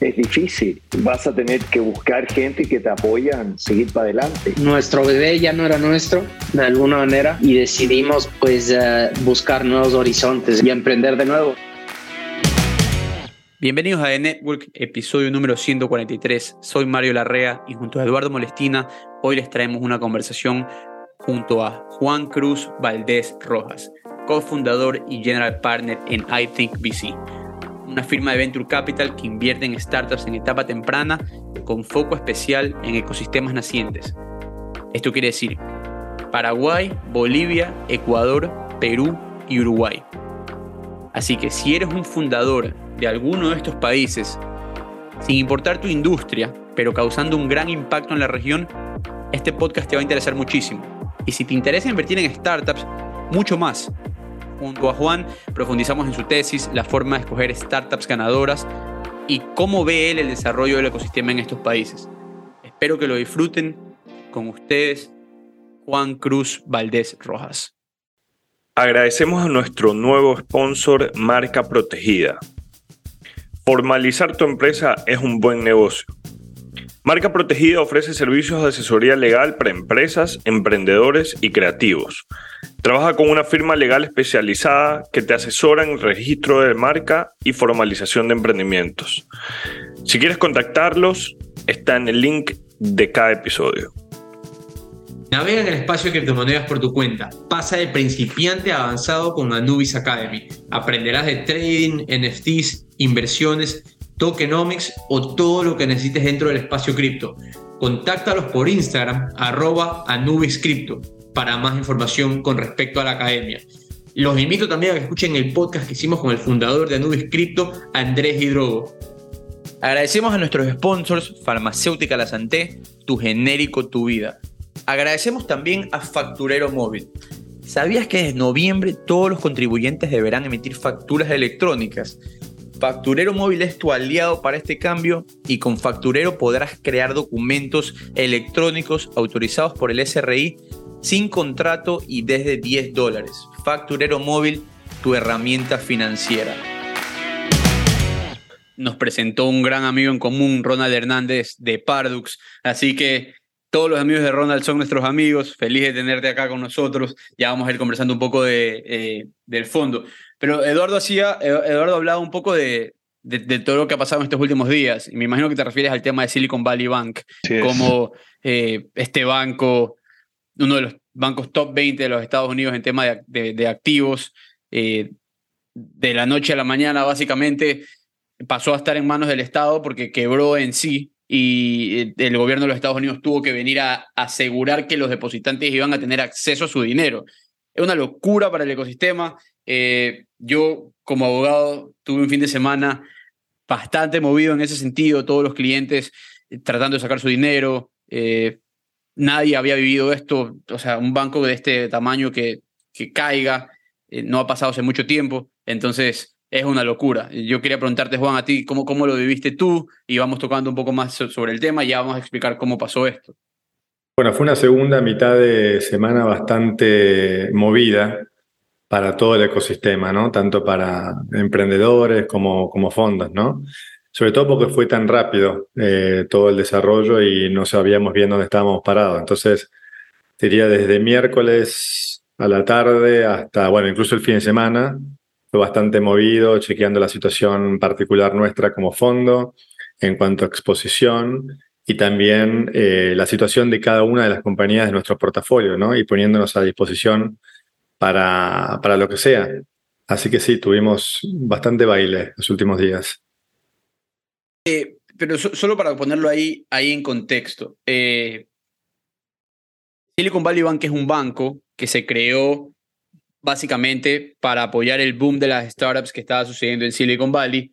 es difícil. Vas a tener que buscar gente que te apoyan, seguir para adelante. Nuestro bebé ya no era nuestro, de alguna manera, y decidimos pues eh, buscar nuevos horizontes y emprender de nuevo. Bienvenidos a The Network, episodio número 143. Soy Mario Larrea y junto a Eduardo Molestina hoy les traemos una conversación junto a Juan Cruz Valdés Rojas, cofundador y general partner en iThink VC una firma de venture capital que invierte en startups en etapa temprana con foco especial en ecosistemas nacientes. Esto quiere decir Paraguay, Bolivia, Ecuador, Perú y Uruguay. Así que si eres un fundador de alguno de estos países, sin importar tu industria, pero causando un gran impacto en la región, este podcast te va a interesar muchísimo. Y si te interesa invertir en startups, mucho más. Junto a Juan profundizamos en su tesis, la forma de escoger startups ganadoras y cómo ve él el desarrollo del ecosistema en estos países. Espero que lo disfruten con ustedes, Juan Cruz Valdés Rojas. Agradecemos a nuestro nuevo sponsor, Marca Protegida. Formalizar tu empresa es un buen negocio. Marca Protegida ofrece servicios de asesoría legal para empresas, emprendedores y creativos. Trabaja con una firma legal especializada que te asesora en registro de marca y formalización de emprendimientos. Si quieres contactarlos, está en el link de cada episodio. Navega en el espacio de criptomonedas por tu cuenta. Pasa de principiante a avanzado con Anubis Academy. Aprenderás de trading, NFTs, inversiones tokenomics o todo lo que necesites dentro del espacio cripto. Contáctalos por Instagram, arroba para más información con respecto a la academia. Los invito también a que escuchen el podcast que hicimos con el fundador de Anubis Crypto, Andrés Hidrogo. Agradecemos a nuestros sponsors, Farmacéutica La Santé, Tu Genérico Tu Vida. Agradecemos también a Facturero Móvil. ¿Sabías que en noviembre todos los contribuyentes deberán emitir facturas electrónicas? Facturero Móvil es tu aliado para este cambio y con Facturero podrás crear documentos electrónicos autorizados por el SRI sin contrato y desde 10 dólares. Facturero Móvil, tu herramienta financiera. Nos presentó un gran amigo en común, Ronald Hernández de Pardux, así que todos los amigos de Ronald son nuestros amigos, feliz de tenerte acá con nosotros. Ya vamos a ir conversando un poco de, eh, del fondo. Pero Eduardo hacía, Eduardo hablaba un poco de, de, todo lo que ha pasado en estos últimos días. Y me imagino que te refieres al tema de Silicon Valley Bank, como eh, este banco, uno de los bancos top 20 de los Estados Unidos en tema de, de activos, eh, de la noche a la mañana básicamente pasó a estar en manos del Estado porque quebró en sí y el gobierno de los Estados Unidos tuvo que venir a asegurar que los depositantes iban a tener acceso a su dinero. Es una locura para el ecosistema. Eh, yo, como abogado, tuve un fin de semana bastante movido en ese sentido, todos los clientes eh, tratando de sacar su dinero. Nadie había vivido esto, o sea, un banco de este tamaño que, que caiga, no ha pasado hace mucho tiempo, entonces es una locura. Yo quería preguntarte, Juan, a ti, ¿cómo, cómo lo viviste tú? Y vamos tocando un poco más sobre el tema y ya vamos a explicar cómo pasó esto. Bueno, fue una segunda mitad de semana bastante movida para todo el ecosistema, ¿no? Tanto para emprendedores como, como fondos, ¿no? Sobre todo porque fue tan rápido eh, todo el desarrollo y no sabíamos bien dónde estábamos parados. Entonces, diría desde miércoles a la tarde hasta, bueno, incluso el fin de semana, fue bastante movido, chequeando la situación particular nuestra como fondo en cuanto a exposición y también eh, la situación de cada una de las compañías de nuestro portafolio, ¿no? Y poniéndonos a disposición para, para lo que sea. Así que sí, tuvimos bastante baile los últimos días. Eh, pero solo para ponerlo ahí, ahí en contexto. Eh, Silicon Valley Bank es un banco que se creó básicamente para apoyar el boom de las startups que estaba sucediendo en Silicon Valley.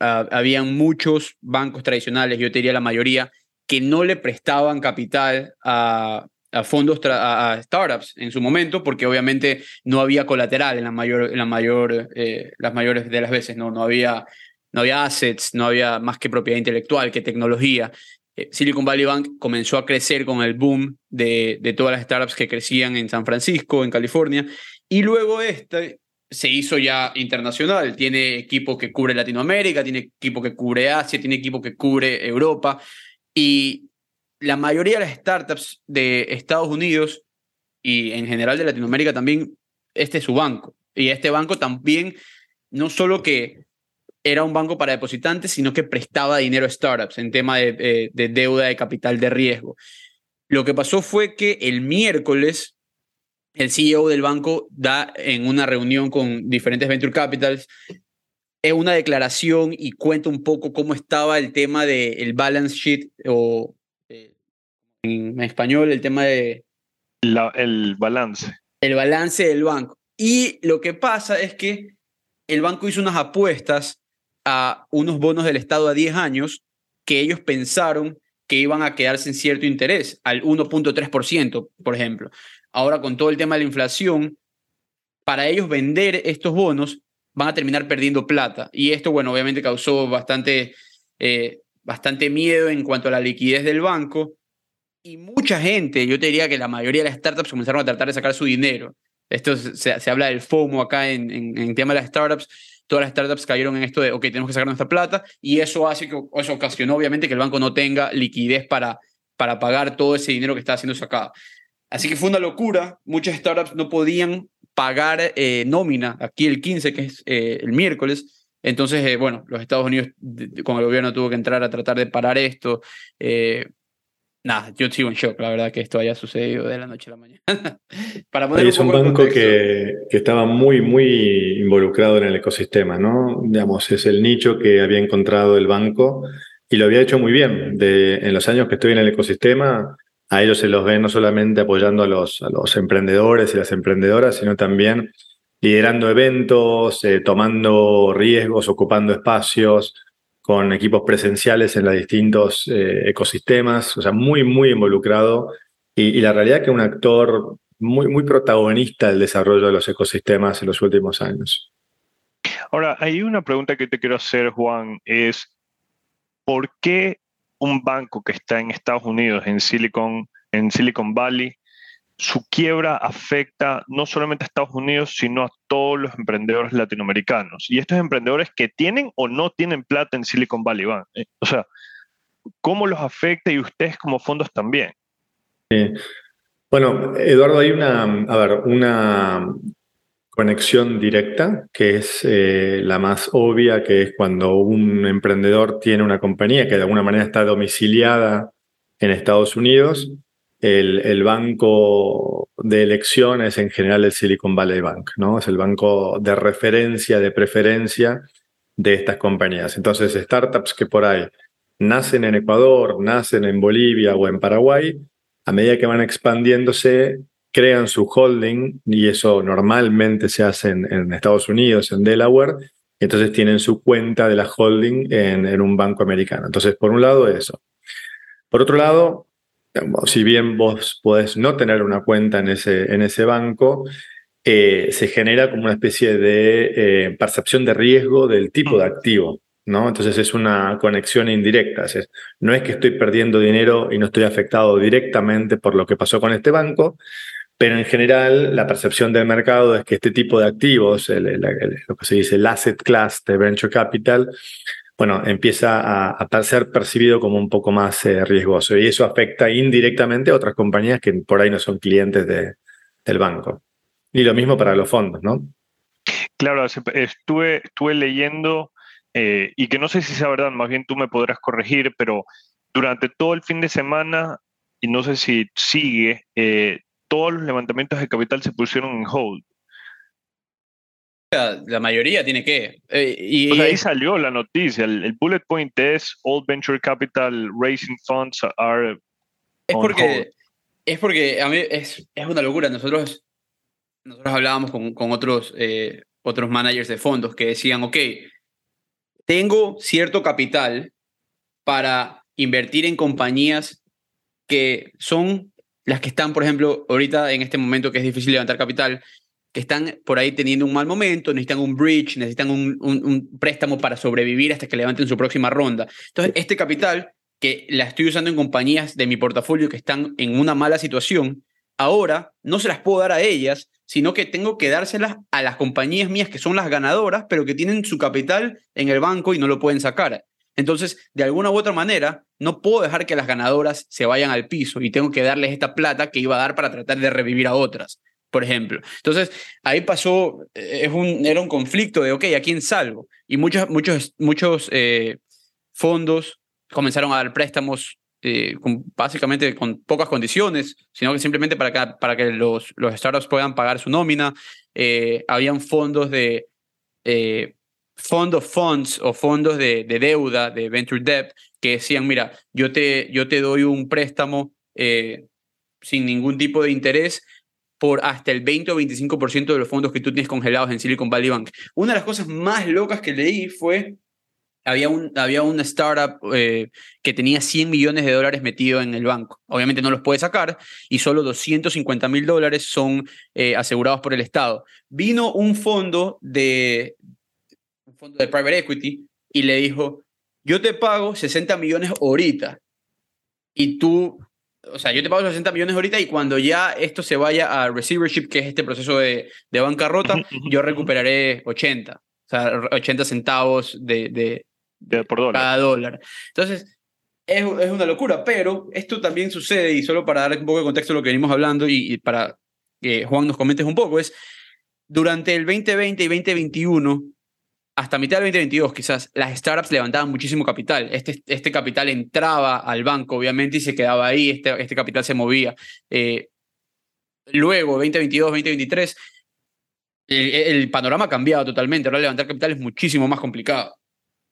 Uh, habían muchos bancos tradicionales, yo te diría la mayoría, que no le prestaban capital a, fondos, a, startups en su momento, porque obviamente no había colateral en la mayor, en la mayor, eh, las mayores de las veces, ¿no? No había, no había assets, no había más que propiedad intelectual, que tecnología. Eh, Silicon Valley Bank comenzó a crecer con el boom de, de todas las startups que crecían en San Francisco, en California, y luego este se hizo ya internacional. Tiene equipo que cubre Latinoamérica, tiene equipo que cubre Asia, tiene equipo que cubre Europa. Y la mayoría de las startups de Estados Unidos y en general de Latinoamérica también, este es su banco. Y este banco también, no solo que era un banco para depositantes, sino que prestaba dinero a startups en tema de, eh, de deuda de capital de riesgo. Lo que pasó fue que el miércoles el CEO del banco da en una reunión con diferentes venture capitals es una declaración y cuenta un poco cómo estaba el tema del balance sheet o en español el tema de... el balance. El balance del banco. Y lo que pasa es que el banco hizo unas apuestas a unos bonos del Estado a 10 años que ellos pensaron que iban a quedarse en cierto interés, al 1.3%, por ejemplo. Ahora, con todo el tema de la inflación, para ellos vender estos bonos van a terminar perdiendo plata. Y esto, bueno, obviamente causó bastante, eh, bastante miedo en cuanto a la liquidez del banco y mucha gente, yo te diría que la mayoría de las startups comenzaron a tratar de sacar su dinero. Esto se, habla del FOMO acá en, en, en, tema de las startups. Todas las startups cayeron en esto de, ok, tenemos que sacar nuestra plata y eso hace que, eso ocasionó obviamente que el banco no tenga liquidez para, para pagar todo ese dinero que está siendo sacado. Así que fue una locura. Muchas startups no podían pagar eh, nómina aquí el 15, que es eh, el miércoles. Entonces, eh, bueno, los Estados Unidos con el gobierno tuvo que entrar a tratar de parar esto. Eh, nada, yo sigo en shock, la verdad, que esto haya sucedido de la noche a la mañana. Para poner es un, banco que, que, estaba muy, muy involucrado en el ecosistema, ¿no? Digamos, es el nicho que había encontrado el banco y lo había hecho muy bien. De, en los años que estoy en el ecosistema, a ellos se los ve no solamente apoyando a los, a los emprendedores y las emprendedoras, sino también liderando eventos, eh, tomando riesgos, ocupando espacios, con equipos presenciales en los distintos eh, ecosistemas, o sea, muy, muy involucrado. Y, la realidad es que un actor muy, muy protagonista del desarrollo de los ecosistemas en los últimos años. Ahora, hay una pregunta que te quiero hacer, Juan, es ¿por qué un banco que está en Estados Unidos, en Silicon, en Silicon Valley, su quiebra afecta no solamente a Estados Unidos, sino a todos los emprendedores latinoamericanos. Y estos emprendedores que tienen o no tienen plata en Silicon Valley Bank. Eh, o sea, ¿cómo los afecta y ustedes como fondos también? Bueno, Eduardo, hay una, a ver, una conexión directa, que es eh, la más obvia, que es cuando un emprendedor tiene una compañía que de alguna manera está domiciliada en Estados Unidos el, el, banco de elecciones en general el Silicon Valley Bank, ¿no? Es el banco de referencia, de preferencia de estas compañías. Entonces, startups que por ahí nacen en Ecuador, nacen en Bolivia o en Paraguay, a medida que van expandiéndose, crean su holding, y eso normalmente se hace en, Estados Unidos, en Delaware, entonces tienen su cuenta de la holding en, en un banco americano. Entonces, por un lado, eso. Por otro lado, si bien vos podés no tener una cuenta en ese, en ese banco, eh, se genera como una especie de eh, percepción de riesgo del tipo de activo. ¿no? Entonces es una conexión indirecta. Es, no es que estoy perdiendo dinero y no estoy afectado directamente por lo que pasó con este banco, pero en general la percepción del mercado es que este tipo de activos, el, el, el, lo que se dice el asset class de venture capital, bueno, empieza a, a, ser percibido como un poco más eh, riesgoso y eso afecta indirectamente a otras compañías que por ahí no son clientes de, del banco. Y lo mismo para los fondos, ¿no? Claro, estuve, estuve leyendo eh, y que no sé si sea verdad, más bien tú me podrás corregir, pero durante todo el fin de semana, y no sé si sigue, eh, todos los levantamientos de capital se pusieron en hold la mayoría tiene que. Eh, y, pues ahí salió la noticia. El, el, bullet point es All Venture Capital Raising Funds are. Es porque, es porque a mí es, es una locura. Nosotros, nosotros hablábamos con, con otros, eh, otros managers de fondos que decían: Ok, tengo cierto capital para invertir en compañías que son las que están, por ejemplo, ahorita en este momento que es difícil levantar capital, que están por ahí teniendo un mal momento, necesitan un bridge, necesitan un, un, préstamo para sobrevivir hasta que levanten su próxima ronda. Entonces, este capital que la estoy usando en compañías de mi portafolio que están en una mala situación, ahora no se las puedo dar a ellas, sino que tengo que dárselas a las compañías mías que son las ganadoras, pero que tienen su capital en el banco y no lo pueden sacar. Entonces, de alguna u otra manera, no puedo dejar que las ganadoras se vayan al piso y tengo que darles esta plata que iba a dar para tratar de revivir a otras, por ejemplo. Entonces, ahí pasó, eh, es un, era un conflicto de, ok, ¿a quién salvo? Y muchos, muchos, muchos eh, fondos comenzaron a dar préstamos eh, con, básicamente con pocas condiciones, sino que simplemente para que, para que los, los startups puedan pagar su nómina. Eh, habían fondos de eh, fondos funds o fondos de, de, deuda, de venture debt, que decían, mira, yo te, yo te doy un préstamo sin ningún tipo de interés por hasta el 20 o 25% de los fondos que tú tienes congelados en Silicon Valley Bank. Una de las cosas más locas que leí fue había, un, había una startup eh, que tenía 100 millones de dólares metido en el banco. Obviamente no los puede sacar y solo 250 mil dólares son eh, asegurados por el Estado. Vino un fondo de, un fondo de private equity y le dijo, yo te pago 60 millones ahorita y tú, o sea, yo te pago 60 millones ahorita y cuando ya esto se vaya a receivership, que es este proceso de, de bancarrota, yo recuperaré 80. O sea, 80 centavos de, por dólar. Cada dólar. Entonces, es, es, una locura, pero esto también sucede, y solo para dar un poco de contexto a lo que venimos hablando y, para que Juan nos comentes un poco, es durante el 2020 y 2021, hasta mitad del 2022 quizás, las startups levantaban muchísimo capital. Este, este capital entraba al banco, obviamente, y se quedaba ahí, este, este capital se movía. Eh, luego, 2022, 2023, el, panorama ha cambiado totalmente. Ahora levantar capital es muchísimo más complicado.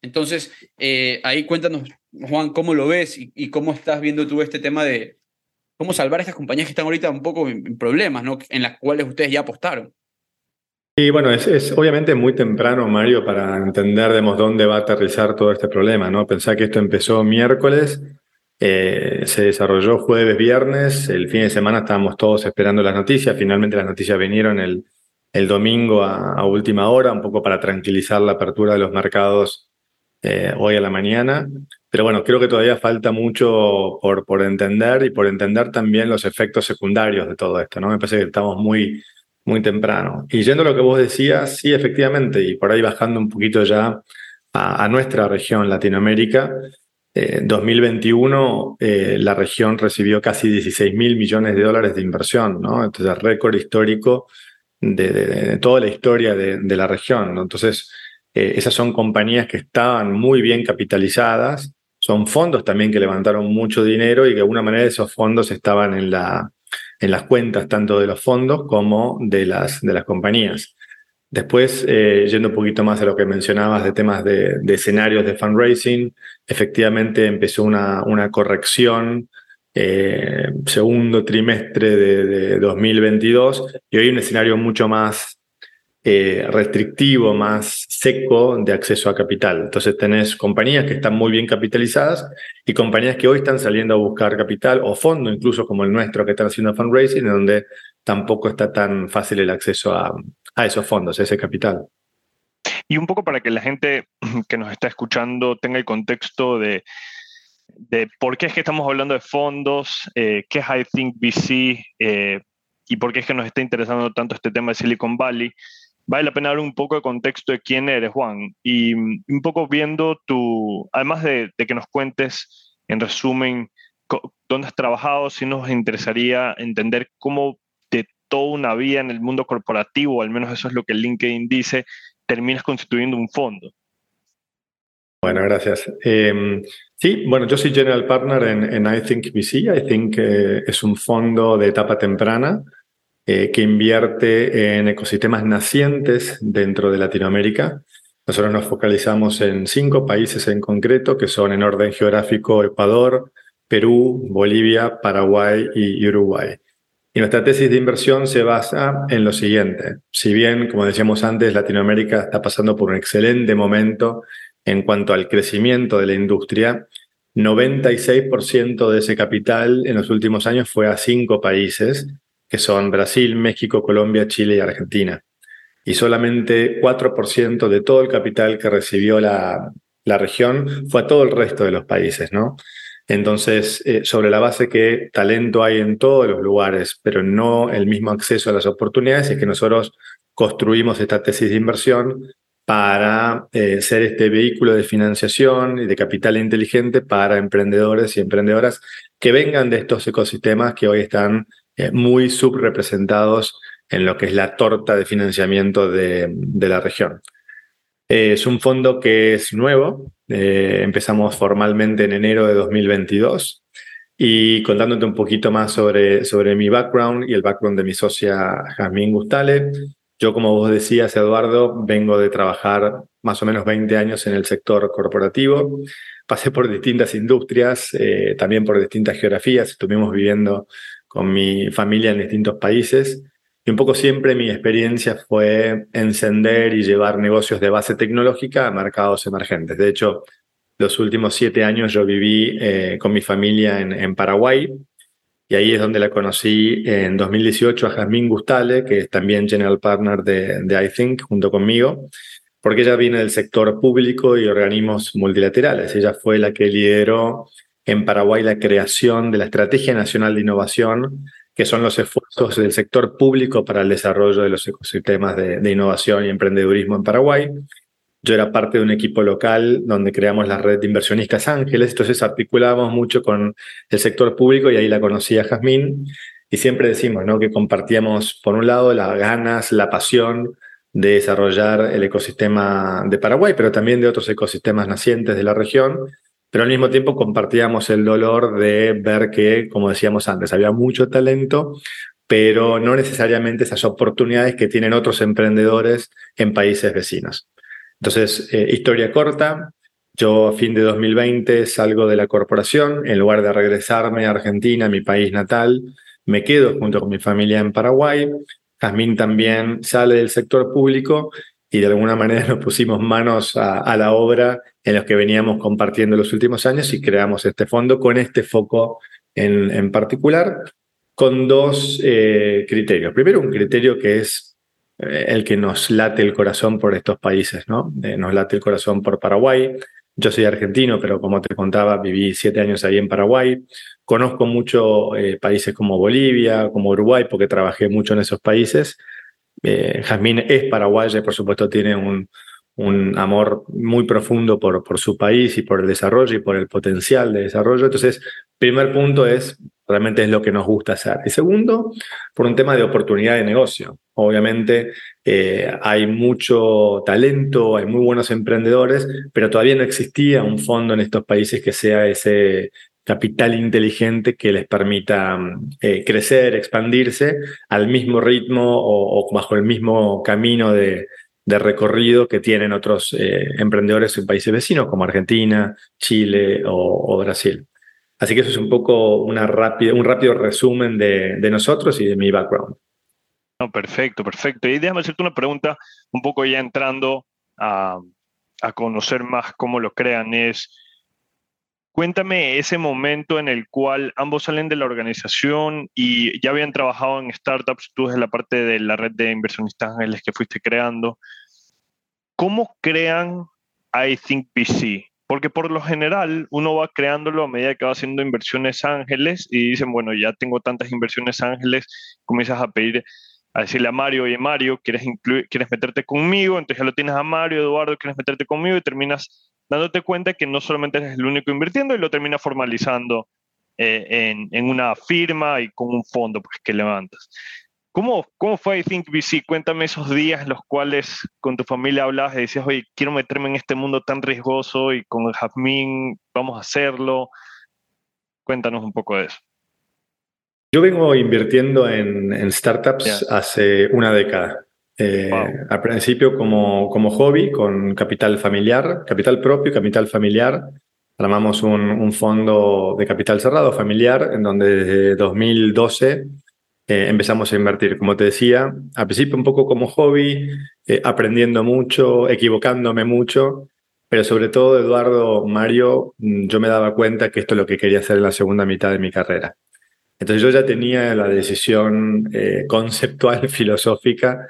Entonces, eh, ahí cuéntanos, Juan, cómo lo ves y, cómo estás viendo tú este tema de cómo salvar a estas compañías que están ahorita un poco en, problemas, ¿no? En las cuales ustedes ya apostaron. Y bueno, es, obviamente muy temprano, Mario, para entender dónde va a aterrizar todo este problema, ¿no? Pensar que esto empezó miércoles, eh, se desarrolló jueves, viernes, el fin de semana estábamos todos esperando las noticias, finalmente las noticias vinieron el, domingo a, a última hora, un poco para tranquilizar la apertura de los mercados eh, hoy a la mañana. Pero bueno, creo que todavía falta mucho por, por entender y por entender también los efectos secundarios de todo esto, ¿no? Me parece que estamos muy, muy temprano. Y yendo a lo que vos decías, sí, efectivamente, y por ahí bajando un poquito ya a, nuestra región, Latinoamérica, eh, 2021 eh, la región recibió casi 16 mil millones de dólares de inversión, ¿no? Entonces, récord histórico de, toda la historia de, de la región, ¿no? Entonces, eh, esas son compañías que estaban muy bien capitalizadas, son fondos también que levantaron mucho dinero y que de alguna manera esos fondos estaban en, la, en las cuentas tanto de los fondos como de las, de las compañías. Después, eh, yendo un poquito más a lo que mencionabas de temas de, escenarios de fundraising, efectivamente empezó una, una corrección eh, segundo trimestre de, de, 2022 y hoy un escenario mucho más eh, restrictivo, más seco de acceso a capital. Entonces tenés compañías que están muy bien capitalizadas y compañías que hoy están saliendo a buscar capital o fondo, incluso como el nuestro que están haciendo fundraising, en donde tampoco está tan fácil el acceso a, a esos fondos, a ese capital. Y un poco para que la gente que nos está escuchando tenga el contexto de, de por qué es que estamos hablando de fondos, eh, qué es I Think VC eh, y por qué es que nos está interesando tanto este tema de Silicon Valley vale la pena dar un poco de contexto de quién eres, Juan, y mm, un poco viendo tu, además de, que nos cuentes en resumen dónde has trabajado, si nos interesaría entender cómo de toda una vida en el mundo corporativo, al menos eso es lo que LinkedIn dice, terminas constituyendo un fondo. Bueno, gracias. Em, sí, bueno, yo soy General Partner en, I Think VC. I Think eh, es un fondo de etapa temprana eh, que invierte en ecosistemas nacientes dentro de Latinoamérica. Nosotros nos focalizamos en cinco países en concreto, que son en orden geográfico Ecuador, Perú, Bolivia, Paraguay y Uruguay. Y nuestra tesis de inversión se basa en lo siguiente. Si bien, como decíamos antes, Latinoamérica está pasando por un excelente momento en cuanto al crecimiento de la industria, 96% de ese capital en los últimos años fue a cinco países, que son Brasil, México, Colombia, Chile y Argentina. Y solamente 4% de todo el capital que recibió la, la región fue a todo el resto de los países, ¿no? Entonces, eh, sobre la base que talento hay en todos los lugares, pero no el mismo acceso a las oportunidades, es que nosotros construimos esta tesis de inversión para eh, ser este vehículo de financiación y de capital inteligente para emprendedores y emprendedoras que vengan de estos ecosistemas que hoy están eh, muy subrepresentados en lo que es la torta de financiamiento de la región. Es un fondo que es nuevo, eh, empezamos formalmente en enero de 2022 y contándote un poquito más sobre, sobre mi background y el background de mi socia Jazmín Gustale. Yo, como vos decías, Eduardo, vengo de trabajar más o menos 20 años en el sector corporativo. Pasé por distintas industrias, eh, también por distintas geografías. Estuvimos viviendo con mi familia en distintos países. Y un poco siempre mi experiencia fue encender y llevar negocios de base tecnológica a mercados emergentes. De hecho, los últimos siete años yo viví eh, con mi familia en, Paraguay y ahí es donde la conocí en 2018 a Jazmín Gustale, que es también General Partner de, de iThink junto conmigo, porque ella viene del sector público y organismos multilaterales. Ella fue la que lideró en Paraguay la creación de la Estrategia Nacional de Innovación que son los esfuerzos del sector público para el desarrollo de los ecosistemas de, innovación y emprendedurismo en Paraguay. Yo era parte de un equipo local donde creamos la red de inversionistas ángeles, entonces articulábamos mucho con el sector público y ahí la conocí a Jazmín y siempre decimos ¿no? que compartíamos, por un lado, las ganas, la pasión de desarrollar el ecosistema de Paraguay, pero también de otros ecosistemas nacientes de la región, pero al mismo tiempo compartíamos el dolor de ver que, como decíamos antes, había mucho talento, pero no necesariamente esas oportunidades que tienen otros emprendedores en países vecinos. Entonces, eh, historia corta, yo a fin de 2020 salgo de la corporación, en lugar de regresarme a Argentina, mi país natal, me quedo junto con mi familia en Paraguay. Jazmín también sale del sector público y de alguna manera nos pusimos manos a, la obra en los que veníamos compartiendo los últimos años y creamos este fondo con este foco en, particular, con dos eh, criterios. Primero, un criterio que es eh, el que nos late el corazón por estos países, ¿no? Eh, nos late el corazón por Paraguay. Yo soy argentino, pero como te contaba, viví siete años ahí en Paraguay. Conozco mucho países como Bolivia, como Uruguay, porque trabajé mucho en esos países eh, es paraguaya y por supuesto tiene un, amor muy profundo por, por, su país y por el desarrollo y por el potencial de desarrollo. Entonces, primer punto es, realmente es lo que nos gusta hacer. Y segundo, por un tema de oportunidad de negocio. Obviamente eh, hay mucho talento, hay muy buenos emprendedores, pero todavía no existía un fondo en estos países que sea ese capital inteligente que les permita eh, crecer, expandirse al mismo ritmo o, bajo el mismo camino de, recorrido que tienen otros eh, emprendedores en países vecinos como Argentina, Chile o, Brasil. Así que eso es un poco un rápido resumen de, nosotros y de mi background. No, perfecto, perfecto. Y déjame hacerte una pregunta, un poco ya entrando a, a conocer más cómo lo crean, es Cuéntame ese momento en el cual ambos salen de la organización y ya habían trabajado en startups, tú desde la parte de la red de inversionistas ángeles que fuiste creando. ¿Cómo crean I Think VC? Porque por lo general uno va creándolo a medida que va haciendo inversiones ángeles y dicen, bueno, ya tengo tantas inversiones ángeles, comienzas a pedir, a decirle a Mario, oye Mario, ¿quieres, ¿quieres meterte conmigo? Entonces ya lo tienes a Mario, Eduardo, ¿quieres meterte conmigo? Y terminas dándote cuenta que no solamente eres el único invirtiendo y lo termina formalizando eh, en, una firma y con un fondo pues, que levantas. ¿Cómo, ¿Cómo fue I Think VC? Cuéntame esos días en los cuales con tu familia hablabas y decías, oye, quiero meterme en este mundo tan riesgoso y con Jasmine vamos a hacerlo. Cuéntanos un poco de eso. Yo vengo invirtiendo en, startups hace una década. Eh, al principio como, como hobby, con capital familiar, capital propio, capital familiar. Armamos un, un fondo de capital cerrado familiar en donde desde 2012 eh, empezamos a invertir. Como te decía, al principio un poco como hobby, eh, aprendiendo mucho, equivocándome mucho, pero sobre todo, Eduardo, Mario, mm, yo me daba cuenta que esto es lo que quería hacer en la segunda mitad de mi carrera. Entonces yo ya tenía la decisión eh, conceptual, filosófica,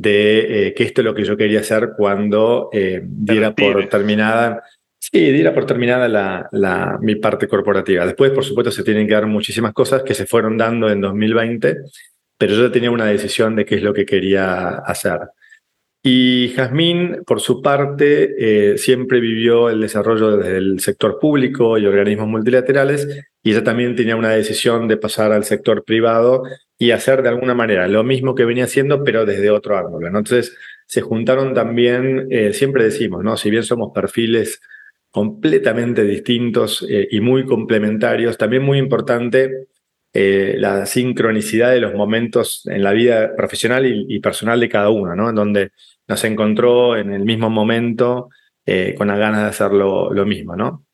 de eh, que esto es lo que yo quería hacer cuando eh, diera por terminada, sí, diera por terminada la, la, mi parte corporativa. Después, por supuesto, se tienen que dar muchísimas cosas que se fueron dando en 2020, pero yo tenía una decisión de qué es lo que quería hacer. Y Jazmín, por su parte, eh, siempre vivió el desarrollo desde el sector público y organismos multilaterales, y ella también tenía una decisión de pasar al sector privado y hacer de alguna manera lo mismo que venía haciendo, pero desde otro ángulo. Entonces, se juntaron también, eh, siempre decimos, ¿no? Si bien somos perfiles completamente distintos eh, y muy complementarios, también muy importante la sincronicidad de los momentos en la vida profesional y, personal de cada uno, ¿no? En donde nos encontró en el mismo momento eh, con las ganas de hacer lo, mismo, ¿no?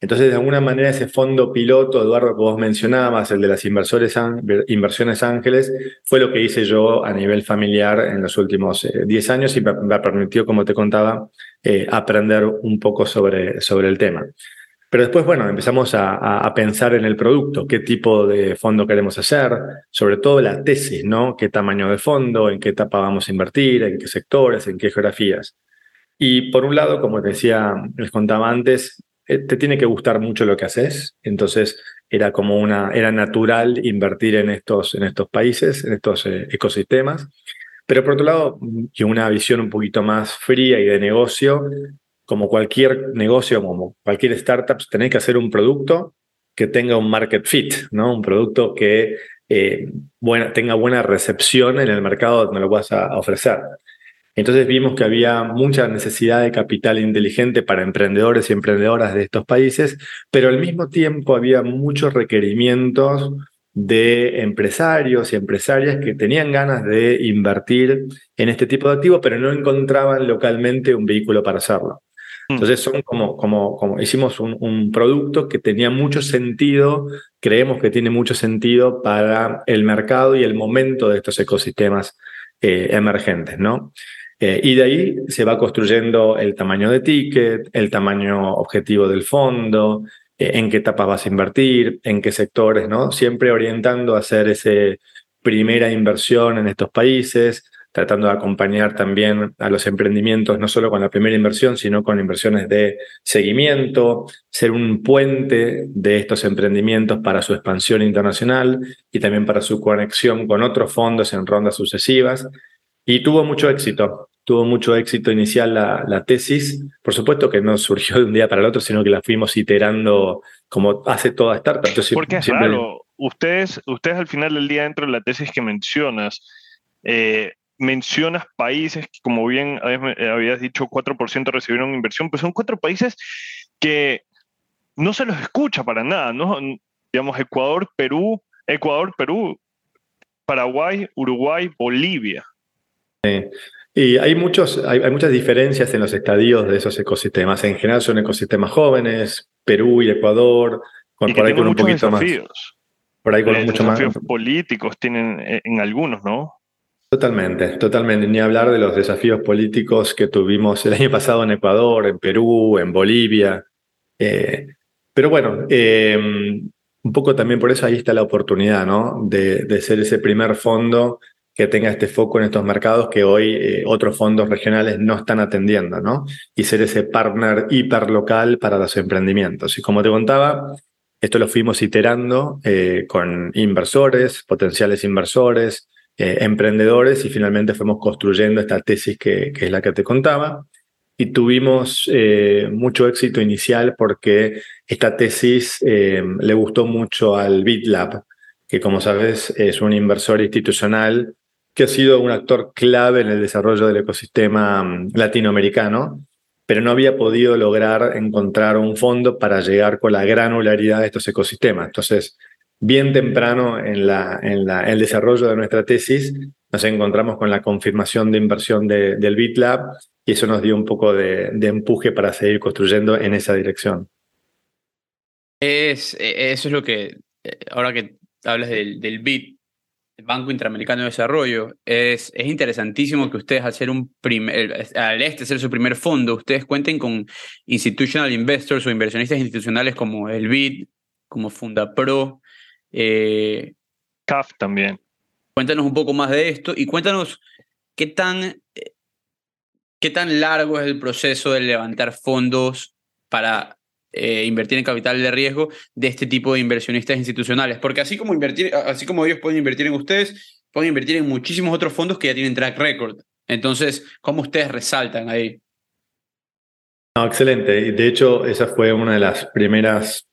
Entonces, de alguna manera, ese fondo piloto, Eduardo, que vos mencionabas, el de las inversiones ángeles, fue lo que hice yo a nivel familiar en los últimos 10 eh, años y me, permitió, como te contaba, eh, aprender un poco sobre, sobre el tema. Pero después, bueno, empezamos a, pensar en el producto, qué tipo de fondo queremos hacer, sobre todo la tesis, ¿no? ¿Qué tamaño de fondo, en qué etapa vamos a invertir, en qué sectores, en qué geografías? Y por un lado, como decía, les contaba antes, eh, te tiene que gustar mucho lo que haces, entonces era como una, era natural invertir en estos, en estos países, en estos eh, ecosistemas. Pero por otro lado, y una visión un poquito más fría y de negocio, como cualquier negocio, como cualquier startup, tenés que hacer un producto que tenga un market fit, ¿no? Un producto que eh, tenga buena recepción en el mercado donde lo vas a ofrecer. Entonces vimos que había mucha necesidad de capital inteligente para emprendedores y emprendedoras de estos países, pero al mismo tiempo había muchos requerimientos de empresarios y empresarias que tenían ganas de invertir en este tipo de activos, pero no encontraban localmente un vehículo para hacerlo. Entonces son como, como, como hicimos un, producto que tenía mucho sentido, creemos que tiene mucho sentido para el mercado y el momento de estos ecosistemas eh, emergentes, ¿no? Eh, y de ahí se va construyendo el tamaño de ticket, el tamaño objetivo del fondo, eh, en qué etapa vas a invertir, en qué sectores, ¿no? Siempre orientando a hacer esa primera inversión en estos países, tratando de acompañar también a los emprendimientos, no solo con la primera inversión, sino con inversiones de seguimiento, ser un puente de estos emprendimientos para su expansión internacional y también para su conexión con otros fondos en rondas sucesivas. Y tuvo mucho éxito, tuvo mucho éxito inicial la, tesis. Por supuesto que no surgió de un día para el otro, sino que la fuimos iterando como hace toda startup. Entonces, Porque es raro, ustedes, ustedes al final del día dentro de la tesis que mencionas, eh, mencionas países que, como bien habías dicho, 4% recibieron inversión, pues son cuatro países que no se los escucha para nada, ¿no? Digamos, Ecuador, Perú, Ecuador, Perú, Paraguay, Uruguay, Bolivia. Y hay, muchos, hay, muchas diferencias en los estadios de esos ecosistemas. En general son ecosistemas jóvenes, Perú y Ecuador, con, por ahí con un poquito desafíos. más. Por ahí con eh, mucho desafíos políticos tienen eh, en algunos, ¿no? Totalmente, totalmente. Ni hablar de los desafíos políticos que tuvimos el año pasado en Ecuador, en Perú, en Bolivia. Eh, pero bueno, eh, un poco también por eso ahí está la oportunidad, ¿no? De, ser ese primer fondo que tenga este foco en estos mercados que hoy eh, otros fondos regionales no están atendiendo, ¿no? Y ser ese partner hiperlocal para los emprendimientos. Y como te contaba, esto lo fuimos iterando con inversores, potenciales inversores, eh, emprendedores y finalmente fuimos construyendo esta tesis que, es la que te contaba. Y tuvimos eh, mucho éxito inicial porque esta tesis eh, le gustó mucho al BitLab, que como sabes es un inversor institucional que ha sido un actor clave en el desarrollo del ecosistema mm, latinoamericano, pero no había podido lograr encontrar un fondo para llegar con la granularidad de estos ecosistemas. Entonces, bien temprano en, la, en la, el desarrollo de nuestra tesis, nos encontramos con la confirmación de inversión de, del BitLab y eso nos dio un poco de, empuje para seguir construyendo en esa dirección. Es, e, eso es lo que, eh, ahora que hablas del, del Bit, Banco Interamericano de Desarrollo. Es, es interesantísimo que ustedes, al, un primer, al este ser su primer fondo, ustedes cuenten con institutional investors o inversionistas institucionales como el BID, como Fundapro. Eh, CAF también. Cuéntanos un poco más de esto y cuéntanos qué tan, qué tan largo es el proceso de levantar fondos para eh, invertir en capital de riesgo de este tipo de inversionistas institucionales. Porque así como, invertir, así como ellos pueden invertir en ustedes, pueden invertir en muchísimos otros fondos que ya tienen track record. Entonces, ¿cómo ustedes resaltan ahí? excelente. De hecho, esa fue una de las primeras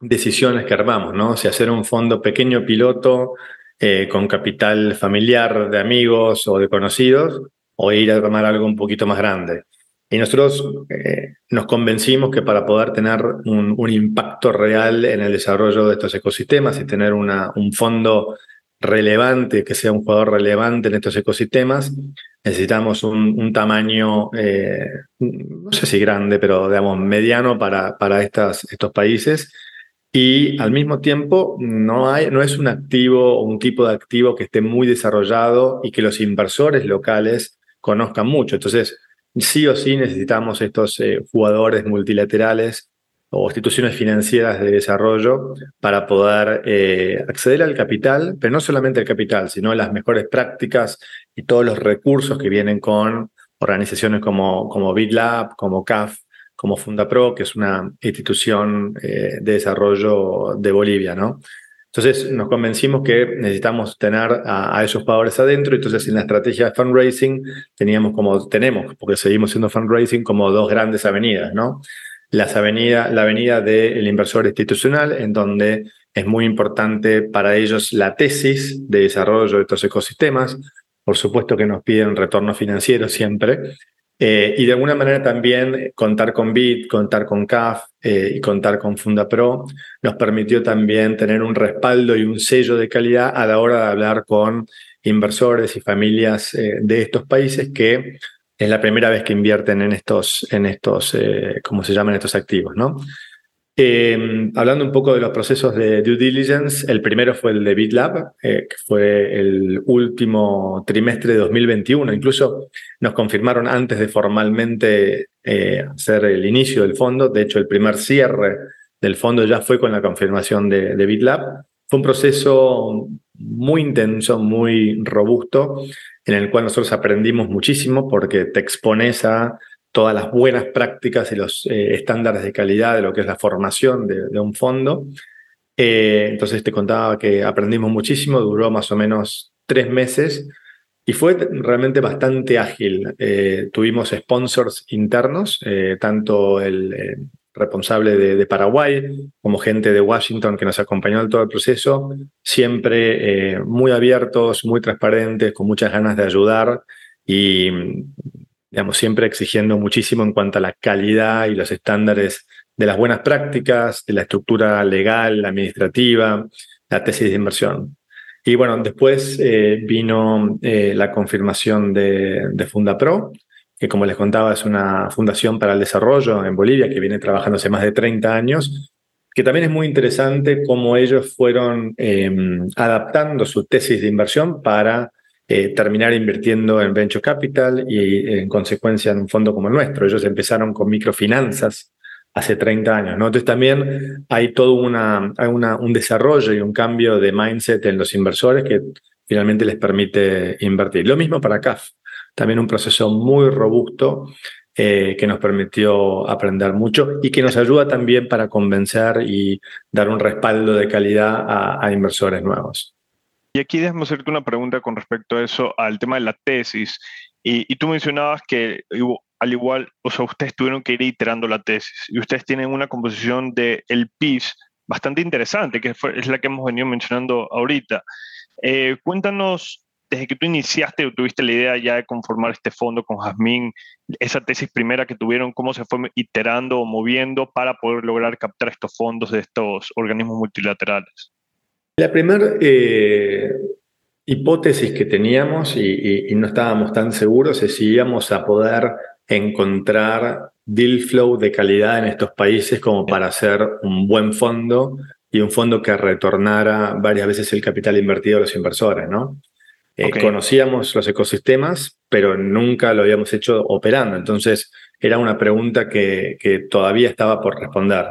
decisiones que armamos, ¿no? Si hacer un fondo pequeño piloto eh, con capital familiar de amigos o de conocidos o ir a armar algo un poquito más grande. Y nosotros eh, nos convencimos que para poder tener un, impacto real en el desarrollo de estos ecosistemas y tener una, un fondo relevante, que sea un jugador relevante en estos ecosistemas, necesitamos un, tamaño, eh, no sé si grande, pero digamos mediano para, para estas, estos países. Y al mismo tiempo no, hay, no es un activo o un tipo de activo que esté muy desarrollado y que los inversores locales conozcan mucho. Entonces, sí o sí necesitamos estos eh, jugadores multilaterales o instituciones financieras de desarrollo para poder eh, acceder al capital, pero no solamente al capital, sino a las mejores prácticas y todos los recursos que vienen con organizaciones como, como BitLab, como CAF, como FundaPro, que es una institución eh, de desarrollo de Bolivia, ¿no? Entonces nos convencimos que necesitamos tener a, esos jugadores adentro, entonces en la estrategia de fundraising teníamos como, tenemos, porque seguimos siendo fundraising, como dos grandes avenidas, ¿no? Las avenida, la avenida del inversor institucional, en donde es muy importante para ellos la tesis de desarrollo de estos ecosistemas. Por supuesto que nos piden retorno financiero siempre, eh, y de alguna manera también contar con BIT, contar con CAF eh, y contar con FundaPro nos permitió también tener un respaldo y un sello de calidad a la hora de hablar con inversores y familias eh, de estos países que es la primera vez que invierten en estos, en estos ¿cómo se llaman estos activos? ¿no? Eh, hablando un poco de los procesos de due diligence, el primero fue el de BitLab, eh, que fue el último trimestre de 2021. Incluso nos confirmaron antes de formalmente eh, hacer el inicio del fondo. De hecho, el primer cierre del fondo ya fue con la confirmación de, de BitLab. Fue un proceso muy intenso, muy robusto, en el cual nosotros aprendimos muchísimo porque te expones a todas las buenas prácticas y los eh, estándares de calidad de lo que es la formación de, un fondo. Eh, entonces te contaba que aprendimos muchísimo, duró más o menos tres meses y fue realmente bastante ágil. Eh, tuvimos sponsors internos, tanto el responsable de, de, Paraguay como gente de Washington que nos acompañó en todo el proceso, siempre muy abiertos, muy transparentes, con muchas ganas de ayudar y digamos, siempre exigiendo muchísimo en cuanto a la calidad y los estándares de las buenas prácticas, de la estructura legal, administrativa, la tesis de inversión. Y bueno, después eh, vino eh, la confirmación de, de FundaPro, que como les contaba es una fundación para el desarrollo en Bolivia que viene trabajando hace más de 30 años, que también es muy interesante cómo ellos fueron em, adaptando su tesis de inversión para eh, terminar invirtiendo en venture capital y en consecuencia en un fondo como el nuestro. Ellos empezaron con microfinanzas hace 30 años. Entonces también hay todo una, una, un desarrollo y un cambio de mindset en los inversores que finalmente les permite invertir. Lo mismo para CAF, también un proceso muy robusto eh, que nos permitió aprender mucho y que nos ayuda también para convencer y dar un respaldo de calidad a inversores nuevos. Y aquí déjame hacerte una pregunta con respecto a eso, al tema de la tesis. Y, tú mencionabas que al igual, o sea, ustedes tuvieron que ir iterando la tesis y ustedes tienen una composición del el PIS bastante interesante, que es la que hemos venido mencionando ahorita. Eh, cuéntanos, desde que tú iniciaste o tuviste la idea ya de conformar este fondo con Jazmín, esa tesis primera que tuvieron, cómo se fue iterando o moviendo para poder lograr captar estos fondos de estos organismos multilaterales. La primera eh, hipótesis que teníamos y, no estábamos tan seguros es si íbamos a poder encontrar deal flow de calidad en estos países como para hacer un buen fondo y un fondo que retornara varias veces el capital invertido a los inversores, ¿no? Eh. Conocíamos los ecosistemas, pero nunca lo habíamos hecho operando. Entonces, era una pregunta que, que todavía estaba por responder.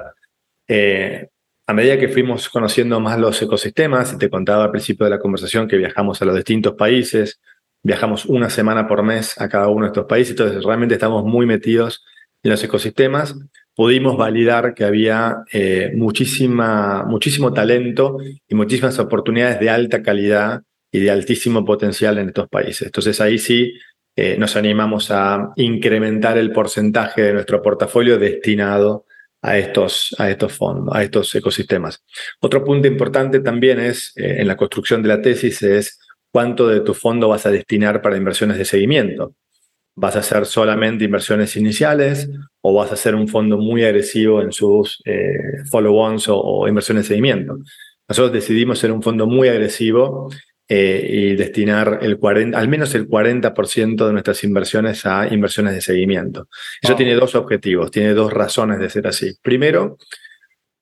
Eh, a medida que fuimos conociendo más los ecosistemas, te contaba al principio de la conversación que viajamos a los distintos países, viajamos una semana por mes a cada uno de estos países, entonces realmente estamos muy metidos en los ecosistemas, pudimos validar que había eh, muchísima, muchísimo talento y muchísimas oportunidades de alta calidad y de altísimo potencial en estos países. Entonces ahí sí eh, nos animamos a incrementar el porcentaje de nuestro portafolio destinado a estos, a estos fondos, a estos ecosistemas. Otro punto importante también es, eh, en la construcción de la tesis, es cuánto de tu fondo vas a destinar para inversiones de seguimiento. ¿Vas a hacer solamente inversiones iniciales o vas a hacer un fondo muy agresivo en sus eh, follow-ons o, o inversiones de seguimiento? Nosotros decidimos ser un fondo muy agresivo eh, y destinar el 40, al menos el 40% de nuestras inversiones a inversiones de seguimiento. Eso Wow. tiene dos objetivos, tiene dos razones de ser así. Primero,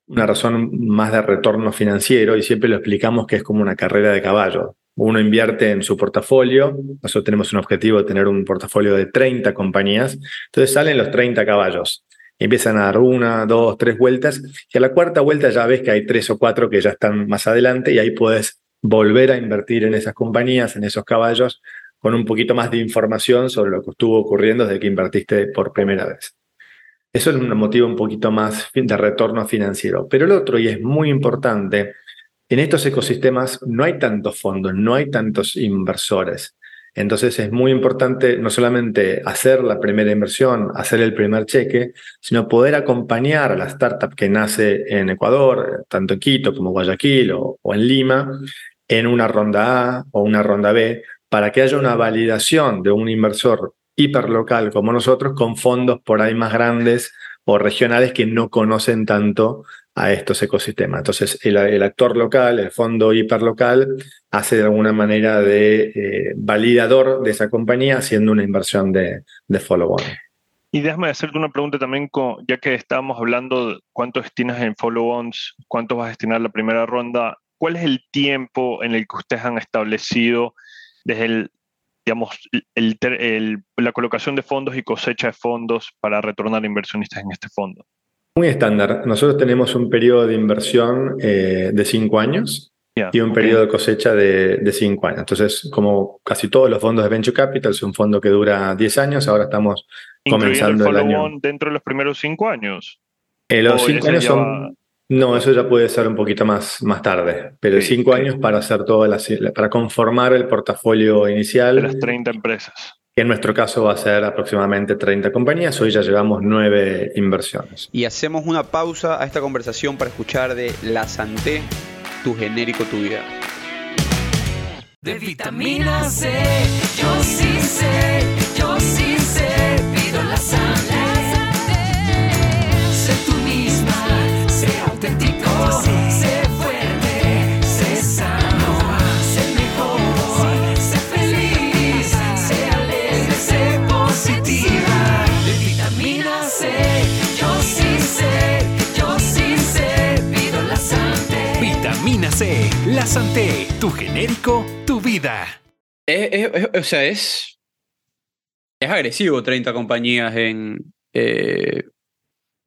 una razón más de retorno financiero y siempre lo explicamos que es como una carrera de caballo. Uno invierte en su portafolio, nosotros tenemos un objetivo de tener un portafolio de 30 compañías, entonces salen los 30 caballos. Y empiezan a dar una, dos, tres vueltas y a la cuarta vuelta ya ves que hay tres o cuatro que ya están más adelante y ahí puedes volver a invertir en esas compañías, en esos caballos, con un poquito más de información sobre lo que estuvo ocurriendo desde que invertiste por primera vez. Eso es un motivo un poquito más de retorno financiero. Pero el otro, y es muy importante, en estos ecosistemas no hay tantos fondos, no hay tantos inversores. Entonces es muy importante no solamente hacer la primera inversión, hacer el primer cheque, sino poder acompañar a la startup que nace en Ecuador, tanto en Quito como Guayaquil o, o en Lima, en una ronda A o una ronda B, para que haya una validación de un inversor hiperlocal como nosotros con fondos por ahí más grandes o regionales que no conocen tanto a estos ecosistemas. Entonces, el, el actor local, el fondo hiperlocal, hace de alguna manera de eh, validador de esa compañía haciendo una inversión de, de follow-on. Y déjame hacerte una pregunta también, con, ya que estábamos hablando de cuánto destinas en follow-ons, cuánto vas a destinar la primera ronda, ¿cuál es el tiempo en el que ustedes han establecido desde el, digamos, el, el, la colocación de fondos y cosecha de fondos para retornar a inversionistas en este fondo? Muy estándar. Nosotros tenemos un periodo de inversión eh, de cinco años Yeah, y un okay. periodo de cosecha de, de, cinco años. Entonces, como casi todos los fondos de Venture Capital, es un fondo que dura 10 años, ahora estamos comenzando el, el año. dentro de los primeros cinco años? Eh, los cinco años son... No, eso ya puede ser un poquito más, más tarde, pero sí, cinco años para hacer todas las, para conformar el portafolio inicial. De las 30 empresas. Que en nuestro caso va a ser aproximadamente 30 compañías, hoy ya llevamos nueve inversiones. Y hacemos una pausa a esta conversación para escuchar de La Santé, tu genérico, tu vida. De vitamina C, yo sí sé, yo sí sé, pido la Santé. La Santé, tu genérico, tu vida. Es, es, o sea, es, es agresivo 30 compañías en, eh,